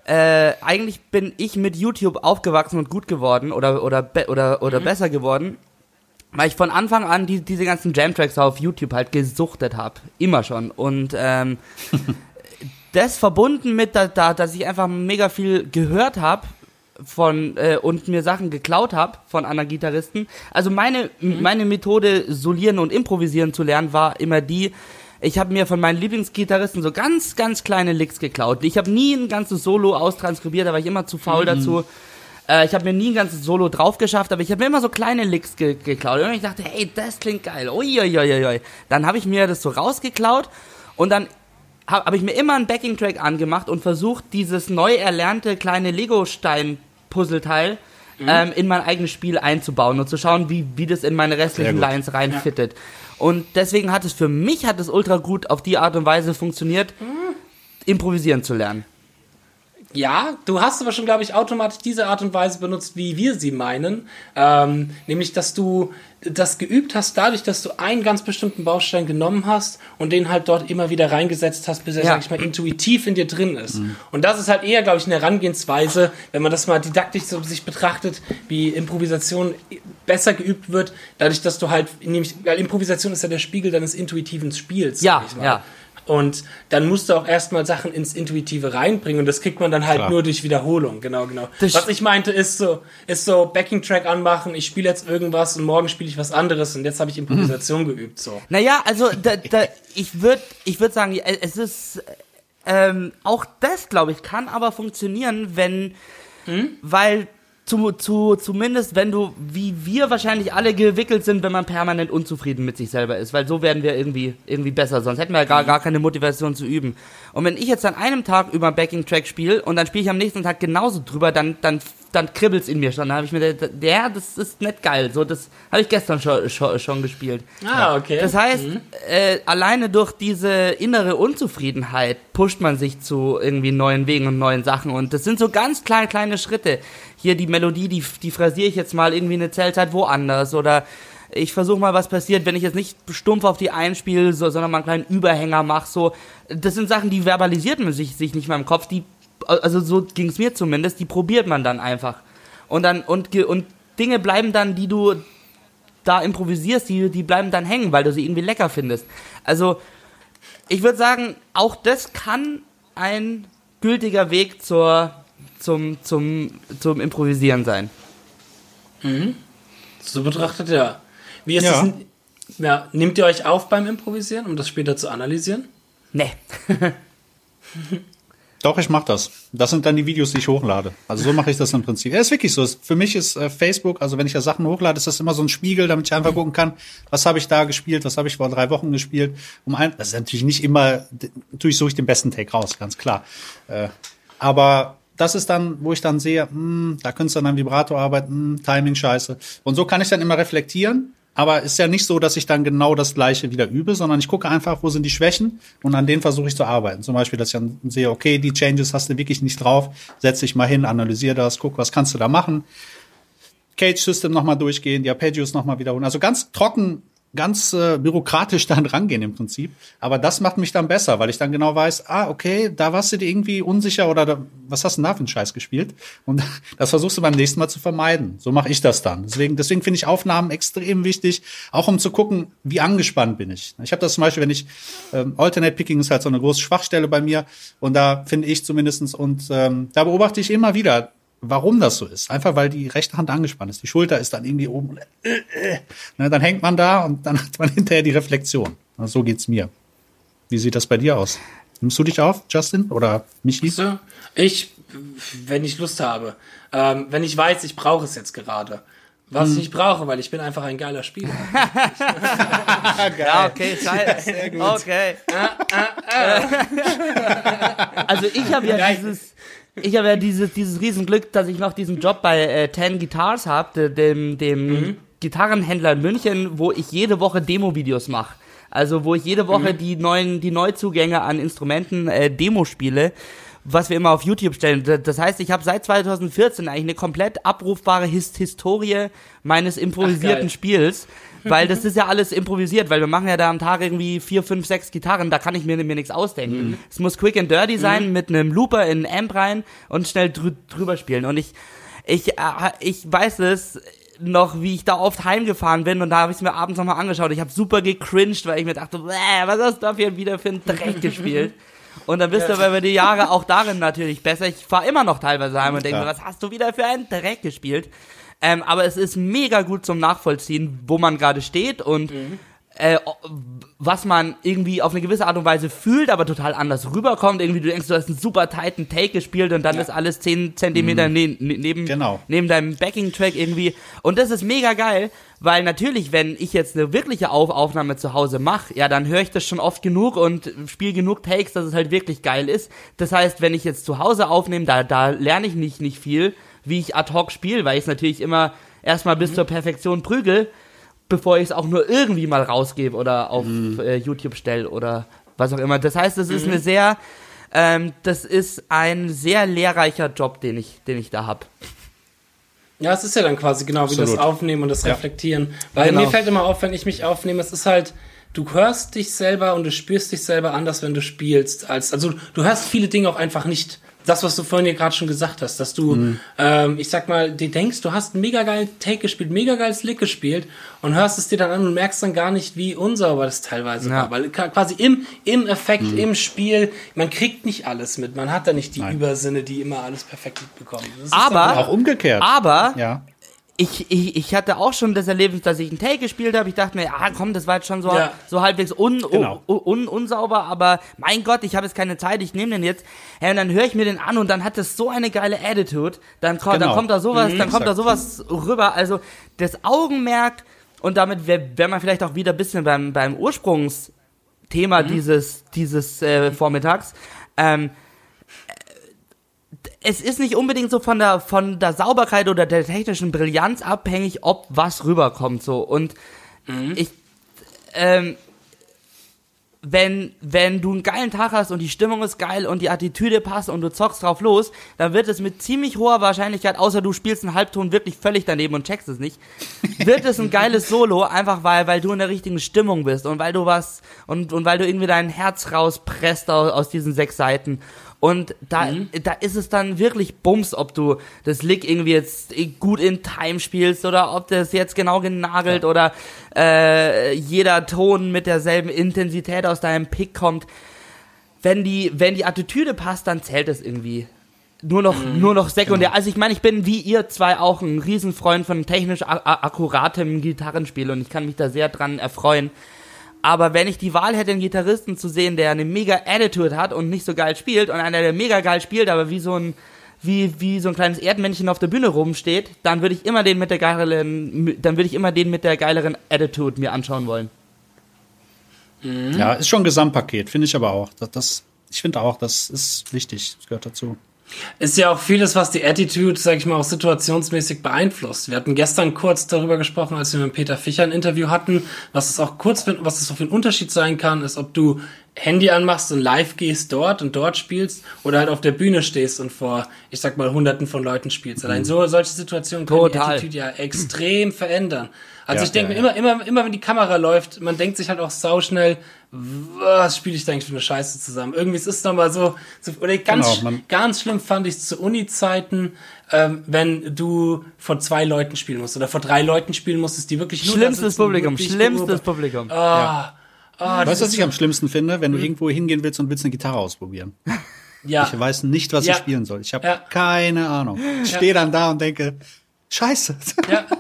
äh, eigentlich bin ich mit YouTube aufgewachsen und gut geworden oder oder be oder oder besser geworden, weil ich von Anfang an die, diese ganzen Jam-Tracks auf YouTube halt gesuchtet habe, immer schon und ähm, das verbunden mit, da, da, dass ich einfach mega viel gehört habe von äh, und mir Sachen geklaut habe von anderen Gitarristen. Also meine meine Methode solieren und improvisieren zu lernen war immer die ich habe mir von meinen Lieblingsgitarristen so ganz ganz kleine Licks geklaut. Ich habe nie ein ganzes Solo austranskribiert, da war ich immer zu faul dazu. Äh, ich habe mir nie ein ganzes Solo drauf geschafft, aber ich habe mir immer so kleine Licks ge geklaut. Und ich dachte, hey, das klingt geil. Uiuiuiui. Dann habe ich mir das so rausgeklaut und dann habe hab ich mir immer einen Backing-Track angemacht und versucht, dieses neu erlernte kleine Lego-Stein-Puzzleteil ähm, in mein eigenes Spiel einzubauen und zu schauen, wie, wie das in meine restlichen. Lines reinfittet. Und deswegen hat es für mich hat es ultra gut auf die Art und Weise funktioniert, improvisieren zu lernen. Ja, du hast aber schon, glaube ich, automatisch diese Art und Weise benutzt, wie wir sie meinen. Ähm, nämlich, dass du das geübt hast, dadurch, dass du einen ganz bestimmten Baustein genommen hast und den halt dort immer wieder reingesetzt hast, bis er, Ja. sag ich mal, intuitiv in dir drin ist. Und das ist halt eher, glaube ich, eine Herangehensweise, wenn man das mal didaktisch so sich betrachtet, wie Improvisation besser geübt wird, dadurch, dass du halt, nämlich, weil Improvisation ist ja der Spiegel deines intuitiven Spiels. Ja, sag ich mal. ja. Und dann musst du auch erstmal Sachen ins Intuitive reinbringen und das kriegt man dann halt Klar. nur durch Wiederholung. Genau, genau. Das was ich meinte, ist so, ist so Backing-Track anmachen, ich spiele jetzt irgendwas und morgen spiele ich was anderes und jetzt habe ich Improvisation geübt. So. Naja, also da, da, ich würde ich würd sagen, es ist ähm, auch das, glaube ich, kann aber funktionieren, wenn, weil zu, zu, zumindest wenn du, wie wir wahrscheinlich alle gewickelt sind, wenn man permanent unzufrieden mit sich selber ist, weil so werden wir irgendwie, irgendwie besser, sonst hätten wir ja gar, gar keine Motivation zu üben. Und wenn ich jetzt an einem Tag über einen Backing-Track spiele und dann spiele ich am nächsten Tag genauso drüber, dann, dann, dann kribbelt's in mir schon. Dann habe ich mir, gedacht, ja, das ist nicht geil. So, das habe ich gestern schon, schon, schon gespielt. Ah, okay. Das heißt, äh, alleine durch diese innere Unzufriedenheit pusht man sich zu irgendwie neuen Wegen und neuen Sachen. Und das sind so ganz kleine, kleine Schritte. Hier die Melodie, die, die phrasiere ich jetzt mal irgendwie eine Zellzeit woanders. Oder ich versuche mal, was passiert, wenn ich jetzt nicht stumpf auf die einspiele, so, sondern mal einen kleinen Überhänger mache. So, das sind Sachen, die verbalisiert man sich, sich nicht mal im Kopf. Die, also so ging es mir zumindest, die probiert man dann einfach. Und dann, und, und Dinge bleiben dann, die du da improvisierst, die, die bleiben dann hängen, weil du sie irgendwie lecker findest. Also, ich würde sagen, auch das kann ein gültiger Weg zur, zum, zum, zum Improvisieren sein. So betrachtet, ja. Wie ist Ja. es? Ja, nehmt ihr euch auf beim Improvisieren, um das später zu analysieren? Nee. Doch, ich mache das. Das sind dann die Videos, die ich hochlade. Also so mache ich das im Prinzip. Ja, ist wirklich so. Für mich ist äh, Facebook, also wenn ich da Sachen hochlade, ist das immer so ein Spiegel, damit ich einfach gucken kann, was habe ich da gespielt, was habe ich vor drei Wochen gespielt. Um ein, das ist natürlich nicht immer, natürlich suche ich den besten Take raus, ganz klar. Äh, aber das ist dann, wo ich dann sehe, hm, da könntest du dann am Vibrato arbeiten, hm, Timing scheiße. Und so kann ich dann immer reflektieren. Aber ist ja nicht so, dass ich dann genau das Gleiche wieder übe, sondern ich gucke einfach, wo sind die Schwächen und an denen versuche ich zu arbeiten. Zum Beispiel, dass ich dann sehe, okay, die Changes hast du wirklich nicht drauf, setz dich mal hin, analysiere das, guck, was kannst du da machen. Cage System nochmal durchgehen, die Arpeggios nochmal wiederholen. Also ganz trocken ganz äh, bürokratisch dann rangehen im Prinzip. Aber das macht mich dann besser, weil ich dann genau weiß, ah, okay, da warst du dir irgendwie unsicher oder da, was hast du denn da für einen Scheiß gespielt? Und das versuchst du beim nächsten Mal zu vermeiden. So mache ich das dann. Deswegen, deswegen finde ich Aufnahmen extrem wichtig, auch um zu gucken, wie angespannt bin ich. Ich habe das zum Beispiel, wenn ich ähm, Alternate Picking ist halt so eine große Schwachstelle bei mir und da finde ich zumindestens und ähm, da beobachte ich immer wieder, warum das so ist. Einfach weil die rechte Hand angespannt ist. Die Schulter ist dann irgendwie oben. Äh, äh, ne, dann hängt man da und dann hat man hinterher die Reflexion. Also so geht's mir. Wie sieht das bei dir aus? Nimmst du dich auf, Justin oder Michi? Ich, wenn ich Lust habe. Ähm, wenn ich weiß, ich brauche es jetzt gerade. Was hm. ich nicht brauche, weil ich bin einfach ein geiler Spieler. ja, okay, scheiße. Sehr gut. Okay. also ich habe ja dieses ich habe ja dieses, dieses Riesenglück, dass ich noch diesen Job bei äh, Ten Guitars habe, dem, dem mhm. Gitarrenhändler in München, wo ich jede Woche Demo-Videos mache. Also wo ich jede Woche mhm. die neuen, die Neuzugänge an Instrumenten äh, Demo spiele, was wir immer auf YouTube stellen. Das heißt, ich habe seit 2014 eigentlich eine komplett abrufbare Hist Historie meines improvisierten Ach, Spiels weil das ist ja alles improvisiert, weil wir machen ja da am Tag irgendwie vier, fünf, sechs Gitarren, da kann ich mir, mir nichts ausdenken. Mhm. Es muss quick and dirty sein, mhm. mit einem Looper in Amp rein und schnell drü drüber spielen. Und ich, ich, äh, ich weiß es noch, wie ich da oft heimgefahren bin und da habe ich es mir abends nochmal angeschaut. Ich habe super gecringed, weil ich mir dachte, was hast du da wieder für ein Dreck gespielt? Und dann bist ja. du über die Jahre auch darin natürlich besser. Ich fahre immer noch teilweise heim und denke, ja. was hast du wieder für einen Dreck gespielt? Ähm, aber es ist mega gut zum Nachvollziehen, wo man gerade steht und mhm. äh, was man irgendwie auf eine gewisse Art und Weise fühlt, aber total anders rüberkommt. Irgendwie du denkst, du hast einen super tighten Take gespielt und dann ja. ist alles 10 Zentimeter mhm. ne ne neben, genau. neben deinem Backing-Track irgendwie. Und das ist mega geil, weil natürlich, wenn ich jetzt eine wirkliche Auf Aufnahme zu Hause mache, ja, dann höre ich das schon oft genug und spiele genug Takes, dass es halt wirklich geil ist. Das heißt, wenn ich jetzt zu Hause aufnehme, da, da lerne ich nicht, nicht viel wie ich ad hoc spiele, weil ich es natürlich immer erstmal bis mhm. zur Perfektion prügel, bevor ich es auch nur irgendwie mal rausgebe oder auf mhm. äh, YouTube stelle oder was auch immer. Das heißt, es ist mhm. eine sehr, ähm, das ist ein sehr lehrreicher Job, den ich, den ich da habe. Ja, es ist ja dann quasi genau wie Absolut. das Aufnehmen und das ja. Reflektieren. Weil genau. mir fällt immer auf, wenn ich mich aufnehme, es ist halt, du hörst dich selber und du spürst dich selber anders, wenn du spielst. Als, also du hörst viele Dinge auch einfach nicht das, was du vorhin ja gerade schon gesagt hast, dass du, mhm. ähm, ich sag mal, dir denkst, du hast einen mega geilen Take gespielt, mega geiles Lick gespielt und hörst es dir dann an und merkst dann gar nicht, wie unsauber das teilweise ja. war. Weil quasi im, im Effekt, mhm. im Spiel, man kriegt nicht alles mit. Man hat da nicht die Nein. Übersinne, die immer alles perfekt mitbekommen. Aber, auch umgekehrt. Aber, ja ich, ich, ich hatte auch schon das Erlebnis, dass ich einen Take gespielt habe. Ich dachte mir, ja komm, das war jetzt schon so, ja. so halbwegs un, genau. un, un, unsauber, aber mein Gott, ich habe jetzt keine Zeit, ich nehme den jetzt. Ja, und dann höre ich mir den an und dann hat das so eine geile Attitude. Dann, genau. dann kommt da sowas, mhm, dann kommt da sowas rüber. Also das Augenmerk und damit wäre wär man vielleicht auch wieder ein bisschen beim, beim Ursprungsthema mhm. dieses, dieses äh, Vormittags. Ähm, es ist nicht unbedingt so von der, von der Sauberkeit oder der technischen Brillanz abhängig, ob was rüberkommt, so. Und mhm. ich, ähm, wenn, wenn du einen geilen Tag hast und die Stimmung ist geil und die Attitüde passt und du zockst drauf los, dann wird es mit ziemlich hoher Wahrscheinlichkeit, außer du spielst einen Halbton wirklich völlig daneben und checkst es nicht, wird es ein geiles Solo, einfach weil, weil du in der richtigen Stimmung bist und weil du was, und, und weil du irgendwie dein Herz rauspresst aus, aus diesen sechs Seiten. Und da, mhm. da ist es dann wirklich Bums, ob du das Lick irgendwie jetzt gut in Time spielst oder ob das jetzt genau genagelt ja. oder äh, jeder Ton mit derselben Intensität aus deinem Pick kommt. Wenn die, wenn die Attitüde passt, dann zählt es irgendwie. Nur noch, mhm. nur noch sekundär. Genau. Also ich meine, ich bin wie ihr zwei auch ein Riesenfreund von technisch akkuratem Gitarrenspiel und ich kann mich da sehr dran erfreuen. Aber wenn ich die Wahl hätte, einen Gitarristen zu sehen, der eine mega Attitude hat und nicht so geil spielt und einer, der mega geil spielt, aber wie so ein, wie, wie so ein kleines Erdmännchen auf der Bühne rumsteht, dann würde ich immer den mit der geileren, dann würde ich immer den mit der geileren Attitude mir anschauen wollen. Ja, ist schon ein Gesamtpaket, finde ich aber auch. Das, das ich finde auch, das ist wichtig, das gehört dazu. Ist ja auch vieles, was die Attitude, sag ich mal, auch situationsmäßig beeinflusst. Wir hatten gestern kurz darüber gesprochen, als wir mit Peter Fischer ein Interview hatten, was es auch kurz, was es auch für ein Unterschied sein kann, ist, ob du Handy anmachst und live gehst dort und dort spielst oder halt auf der Bühne stehst und vor, ich sag mal, hunderten von Leuten spielst. Allein so solche Situationen können Total. die Attitude ja extrem verändern. Also Ja, ich denke ja, mir immer, immer, immer wenn die Kamera läuft, man denkt sich halt auch sauschnell, was spiele ich da eigentlich für eine Scheiße zusammen? Irgendwie es ist nochmal so, so, oder ganz, Genau, ganz schlimm fand ich zu Uni-Zeiten, ähm, wenn du vor zwei Leuten spielen musst oder vor drei Leuten spielen musstest, die wirklich nur Schlimmstes Publikum, schlimmstes. Publikum. Ah, ah, das Weißt du, was ist ich am schlimmsten finde? Mhm. Wenn du irgendwo hingehen willst und willst eine Gitarre ausprobieren. ja. Ich weiß nicht, was Ja. ich spielen soll. Ich habe Ja. keine Ahnung. Ich stehe dann da und denke, Scheiße. Ja.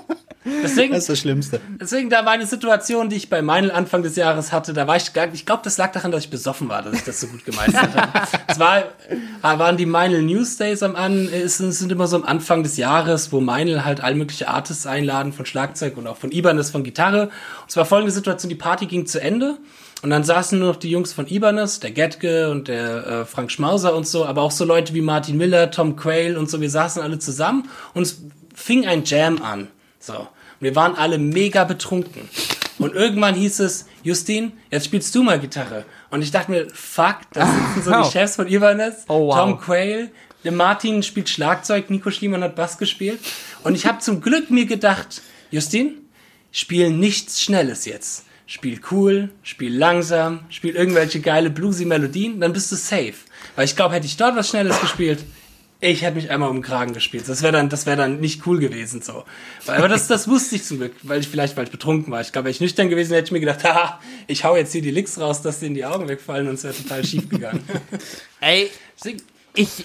Deswegen, Das ist das Schlimmste. deswegen, da war eine Situation, die ich bei Meinl Anfang des Jahres hatte, da war ich gar, ich glaube, das lag daran, dass ich besoffen war, dass ich das so gut gemeistert habe. Es war, äh, waren die Meinl News Days am an, es sind, es sind immer so am Anfang des Jahres, wo Meinl halt all mögliche Artists einladen von Schlagzeug und auch von Ibanez von Gitarre. Und es war folgende Situation, die Party ging zu Ende. Und dann saßen nur noch die Jungs von Ibanez, der Getke und der äh, Frank Schmauser und so, aber auch so Leute wie Martin Miller, Tom Quayle und so. Wir saßen alle zusammen und es fing ein Jam an. So. Wir waren alle mega betrunken. Und irgendwann hieß es, Justin, jetzt spielst du mal Gitarre. Und ich dachte mir, fuck, da sitzen so die Chefs von Ibanez, Oh, wow. Tom Quayle, der Martin spielt Schlagzeug, Nico Schliemann hat Bass gespielt. Und ich habe zum Glück mir gedacht, Justin, spiel nichts Schnelles jetzt. Spiel cool, spiel langsam, spiel irgendwelche geile bluesy Melodien, dann bist du safe. Weil ich glaube, hätte ich dort was Schnelles gespielt, ich hätte mich einmal um den Kragen gespielt. Das wäre dann, das wäre dann nicht cool gewesen so. Aber das, das wusste ich zum Glück, weil ich vielleicht, weil ich betrunken war. Ich glaube, wäre ich nüchtern gewesen, hätte ich mir gedacht, haha, ich hau jetzt hier die Licks raus, dass denen die Augen wegfallen und es wäre total schief gegangen. Ey, ich,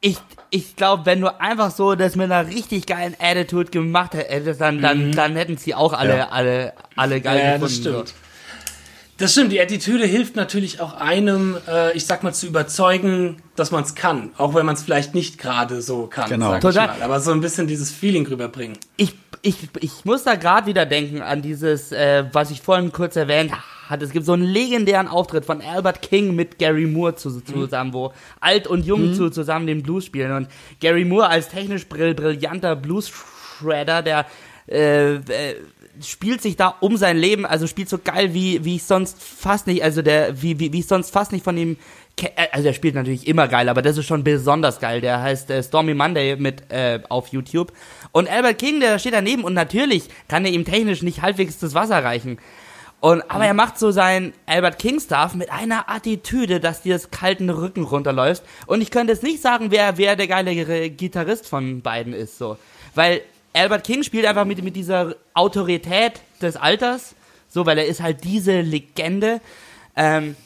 ich, ich glaube, wenn du einfach so das mit einer richtig geilen Attitude gemacht hättest, dann, dann, dann hätten sie auch alle, Ja. alle, alle geil Mhm. Ja, gefunden. das stimmt. Das stimmt, die Attitüde hilft natürlich auch einem, äh, ich sag mal, zu überzeugen, dass man es kann. Auch wenn man es vielleicht nicht gerade so kann, Genau. sag Total. ich mal. Aber so ein bisschen dieses Feeling rüberbringen. Ich, ich, ich muss da gerade wieder denken an dieses, äh, was ich vorhin kurz erwähnt hatte. Es gibt so einen legendären Auftritt von Albert King mit Gary Moore zu, zusammen, wo alt und jung zu, zusammen den Blues spielen. Und Gary Moore als technisch brill, brillanter Blues-Shredder, der äh, äh, spielt sich da um sein Leben, also spielt so geil, wie, wie ich sonst fast nicht, also der, wie, wie, wie ich sonst fast nicht von ihm, äh, also er spielt natürlich immer geil, aber das ist schon besonders geil. Der heißt äh, Stormy Monday mit äh, auf YouTube. Und Albert King, der steht daneben und natürlich kann er ihm technisch nicht halbwegs das Wasser reichen. Und, aber er macht so sein Albert King Stuff mit einer Attitüde, dass dir das kalten Rücken runterläuft. Und ich könnte jetzt nicht sagen, wer, wer der geilere Gitarrist von beiden ist, so. Weil Albert King spielt einfach mit, mit dieser Autorität des Alters, so, weil er ist halt diese Legende. Ähm,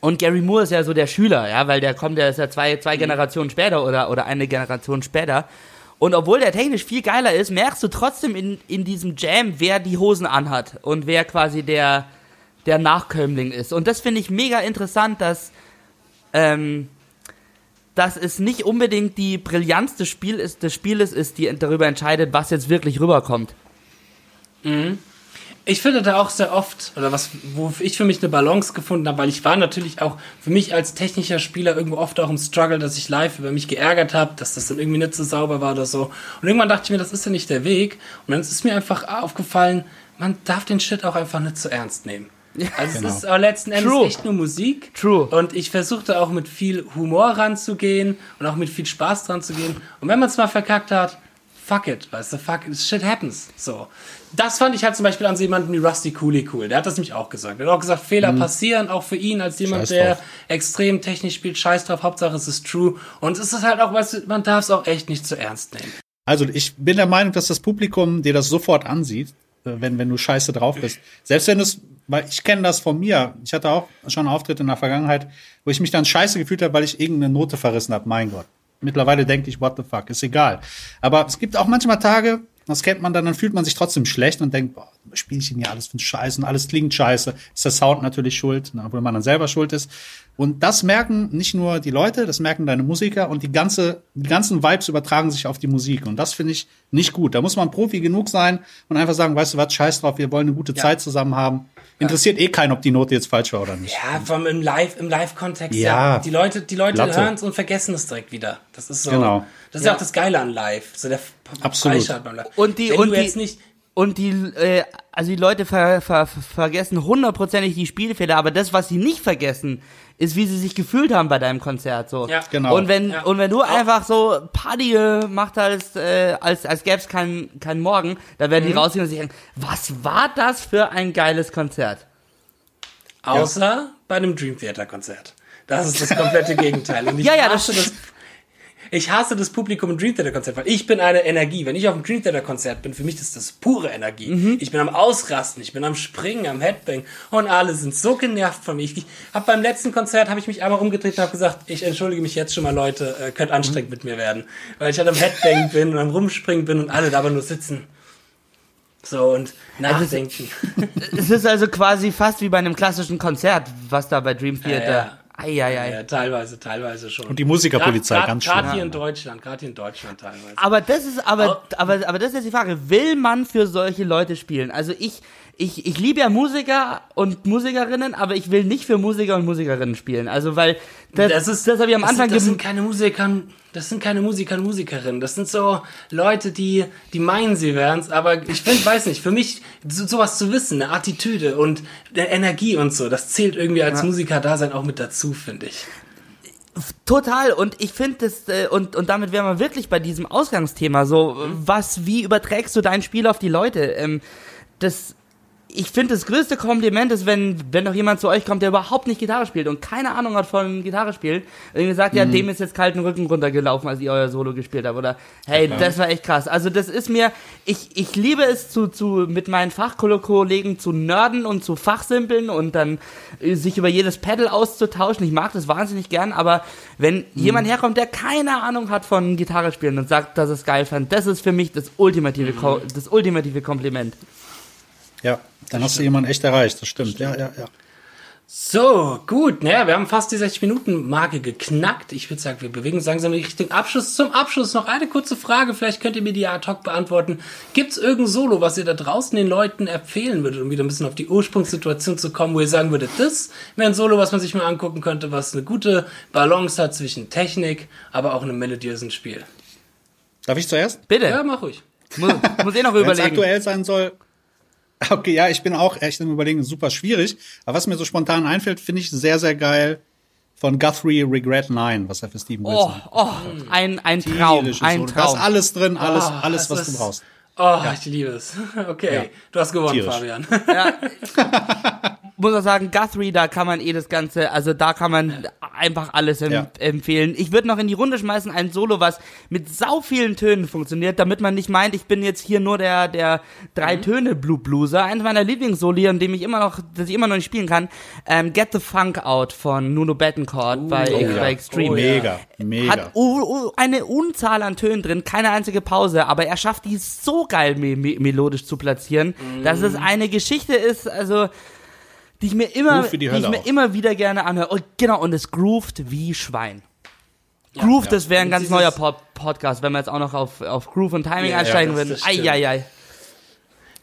und Gary Moore ist ja so der Schüler, ja, weil der kommt, der ist ja zwei, zwei Generationen später oder, oder eine Generation später. Und obwohl der technisch viel geiler ist, merkst du trotzdem in, in diesem Jam, wer die Hosen anhat und wer quasi der, der Nachkömmling ist. Und das finde ich mega interessant, dass, ähm, dass es nicht unbedingt die Brillanz des, Spiel ist, des Spieles ist, die darüber entscheidet, was jetzt wirklich rüberkommt. Ich finde da auch sehr oft, oder was, wo ich für mich eine Balance gefunden habe, weil ich war natürlich auch für mich als technischer Spieler irgendwo oft auch im Struggle, dass ich live über mich geärgert habe, dass das dann irgendwie nicht so sauber war oder so. Und irgendwann dachte ich mir, das ist ja nicht der Weg. Und dann ist mir einfach aufgefallen, man darf den Shit auch einfach nicht zu ernst nehmen. Also Genau. es ist aber letzten Endes True. echt nur Musik. True. Und ich versuchte auch mit viel Humor ranzugehen und auch mit viel Spaß dran zu gehen. Und wenn man es mal verkackt hat, fuck it, weißt du, fuck it, shit happens. So. Das fand ich halt zum Beispiel an so jemanden wie Rusty Cooley cool. Der hat das nämlich auch gesagt. Er hat auch gesagt, Fehler passieren, auch für ihn als jemand, der extrem technisch spielt. Scheiß drauf, Hauptsache es ist true. Und es ist halt auch, weißt du, man darf es auch echt nicht zu ernst nehmen. Also ich bin der Meinung, dass das Publikum dir das sofort ansieht, äh, wenn, wenn du scheiße drauf bist. Selbst wenn du es, weil ich kenne das von mir. Ich hatte auch schon Auftritte in der Vergangenheit, wo ich mich dann scheiße gefühlt habe, weil ich irgendeine Note verrissen habe. Mein Gott. Mittlerweile denke ich, what the fuck, ist egal. Aber es gibt auch manchmal Tage, das kennt man dann, dann fühlt man sich trotzdem schlecht und denkt, boah, spiele ich denn hier alles für einen Scheiß und alles klingt scheiße. Ist der Sound natürlich schuld, ne, obwohl man dann selber schuld ist. Und das merken nicht nur die Leute, das merken deine Musiker und die ganze, die ganzen Vibes übertragen sich auf die Musik. Und das finde ich nicht gut. Da muss man Profi genug sein und einfach sagen, weißt du was, scheiß drauf, wir wollen eine gute Zeit zusammen haben. Interessiert eh keinen, ob die Note jetzt falsch war oder nicht. Ja, vom im Live, im Live-Kontext. Ja. Die Leute, die Leute hören es und vergessen es direkt wieder. Das ist so. Genau. Das ist ja. auch das Geile an Live. So der Absolut. Freischalt beim Live. Und die- Wenn und du die- jetzt nicht, und die, äh, also die Leute ver, ver, vergessen hundertprozentig die Spielfehler, aber das, was sie nicht vergessen, ist, wie sie sich gefühlt haben bei deinem Konzert. So. Ja. Genau. Und wenn Ja. und wenn du einfach so Party gemacht hast, äh, als als gäbe es keinen keinen Morgen, da werden Mhm. die rausgehen und sich denken, was war das für ein geiles Konzert? Außer bei einem Dream Theater Konzert. Das ist das komplette Gegenteil. Und ich Ja, ja, das- das. Ich hasse das Publikum im Dream Theater Konzert, weil ich bin eine Energie. Wenn ich auf dem Dream Theater Konzert bin, für mich ist das pure Energie. Mhm. Ich bin am Ausrasten, ich bin am Springen, am Headbang und alle sind so genervt von mir. Ich hab beim letzten Konzert habe ich mich einmal umgedreht und habe gesagt, ich entschuldige mich jetzt schon mal, Leute, äh, könnt anstrengend mit mir werden, weil ich halt am Headbang bin und am Rumspringen bin und alle da aber nur sitzen. So und nachdenken. Es ist also quasi fast wie bei einem klassischen Konzert, was da bei Dream Ja, Theater. ja. Eieiei. Ja, teilweise, teilweise schon. Und die Musikerpolizei, Grad- ganz grad- schlimm. Gerade hier in Deutschland, gerade hier in Deutschland teilweise. Aber das ist aber, aber, aber das ist jetzt die Frage, will man für solche Leute spielen? Also ich, ich, ich liebe ja Musiker und Musikerinnen, aber ich will nicht für Musiker und Musikerinnen spielen. Also weil das, das, ist, das habe ich am das Anfang das gem- sind keine Musiker, das sind keine Musiker und Musikerinnen. Das sind so Leute, die, die meinen, sie wären's. Aber ich finde, weiß nicht, für mich so, sowas zu wissen, eine Attitüde und eine Energie und so, das zählt irgendwie als Musiker-Dasein auch mit dazu, finde ich. Total und ich finde das äh, und und damit wären wir wirklich bei diesem Ausgangsthema so was wie überträgst du dein Spiel auf die Leute ähm, das ich finde das größte Kompliment ist wenn wenn doch jemand zu euch kommt der überhaupt nicht Gitarre spielt und keine Ahnung hat von Gitarre spielen und irgendwie sagt ja dem ist jetzt kalten Rücken runtergelaufen als ihr euer Solo gespielt habt oder? Hey das war echt krass. Also das ist mir ich ich liebe es zu zu mit meinen Fachkollegen zu nerden und zu fachsimpeln und dann äh, sich über jedes Pedal auszutauschen. Ich mag das wahnsinnig gern aber wenn jemand herkommt, der keine Ahnung hat von Gitarre spielen und sagt, dass es geil fand, das ist für mich das ultimative, Ko das ultimative Kompliment. Ja, dann hast du jemanden echt erreicht, das stimmt. Ja, ja, ja. So, gut. Naja, wir haben fast die 60-Minuten-Marke geknackt. Ich würde sagen, wir bewegen uns langsam in Richtung Abschluss. Zum Abschluss noch eine kurze Frage. Vielleicht könnt ihr mir die ad hoc beantworten. Gibt's irgendein Solo, was ihr da draußen den Leuten empfehlen würdet, um wieder ein bisschen auf die Ursprungssituation zu kommen, wo ihr sagen würdet, das wäre ein Solo, was man sich mal angucken könnte, was eine gute Balance hat zwischen Technik, aber auch einem melodiösen Spiel. Darf ich zuerst? Bitte. Ja, mach ruhig. Muss, muss ich noch Wenn es überlegen. aktuell sein soll. Okay, ja, ich bin auch echt im Überlegen, super schwierig. Aber was mir so spontan einfällt, finde ich sehr, sehr geil von Guthrie Regret 9, was er für Steven Oh, Wilson oh, ein, ein Traum, ein Solo. Da ist Traum. alles drin, alles, Ah, alles, was du ist- brauchst. Oh, ich liebe es. Okay, Ja. du hast gewonnen, Tierisch. Fabian. Muss man sagen, Guthrie, da kann man eh das Ganze, also da kann man einfach alles em Ja. empfehlen. Ich würde noch in die Runde schmeißen ein Solo, was mit sau vielen Tönen funktioniert, damit man nicht meint, ich bin jetzt hier nur der, der drei Töne Blue Blueser. Eins meiner Lieblingssoli, an dem ich immer noch, das ich immer noch nicht spielen kann, ähm, Get the Funk Out von Nuno Bettencourt bei, oh bei. Extreme. Oh. Mega, mega. Hat eine Unzahl an Tönen drin, keine einzige Pause, aber er schafft die so geil me me melodisch zu platzieren, dass es eine Geschichte ist, also die ich mir immer, die die, ich mir auch. immer wieder gerne anhöre. Und genau, und es groovt wie Schwein. Groove, das wäre ein ganz neuer Pod Podcast, wenn wir jetzt auch noch auf, auf Groove und Timing Ja, einsteigen würden. Eieiei.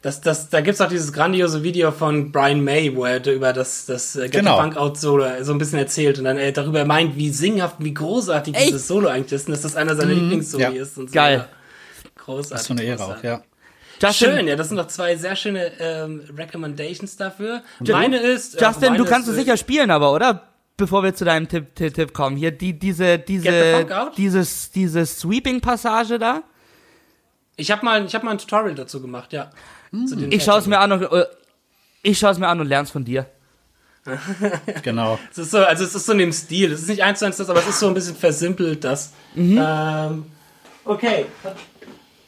Das, das, da gibt's auch dieses grandiose Video von Brian May, wo er über das, das äh, Get Genau. the Funk Out Solo so ein bisschen erzählt und dann er darüber meint, wie singhaft, wie großartig Echt? dieses Solo eigentlich ist und dass das einer seiner Lieblingssoli ja. ist und so. Geil. Großartig. Das ist so eine Ehre auch, ja. Justin, Schön, ja, das sind noch zwei sehr schöne ähm, Recommendations dafür. Meine ist. äh, Justin, meine du kannst es sicher spielen, aber, oder? Bevor wir zu deinem Tipp, Tipp, Tipp kommen. Hier, die, diese, diese, dieses, diese Sweeping-Passage da. Ich habe mal, ich hab mal ein Tutorial dazu gemacht, ja. Den Ich schaue es mir an und, äh, ich schaue es mir an und lern's von dir. Genau. Es ist so, also es ist so in dem Stil. Es ist nicht eins zu eins das, aber es ist so ein bisschen versimpelt, das. Ähm, okay.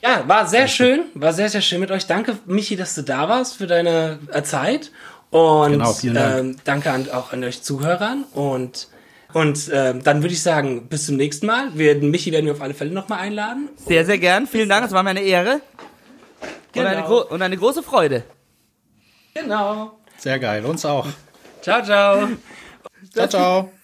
Ja, war sehr schön. War sehr, sehr schön mit euch. Danke, Michi, dass du da warst für deine äh, Zeit. Und Genau, vielen Dank. Ähm, danke an, auch an euch Zuhörern. Und, und ähm, dann würde ich sagen, bis zum nächsten Mal. Wir, Michi werden wir auf alle Fälle nochmal einladen. Sehr, sehr gern. Vielen Dank. Es war mir eine Ehre. Und, eine Genau. und eine große Freude. Genau. Sehr geil. Uns auch. Ciao, ciao. Ciao, ciao.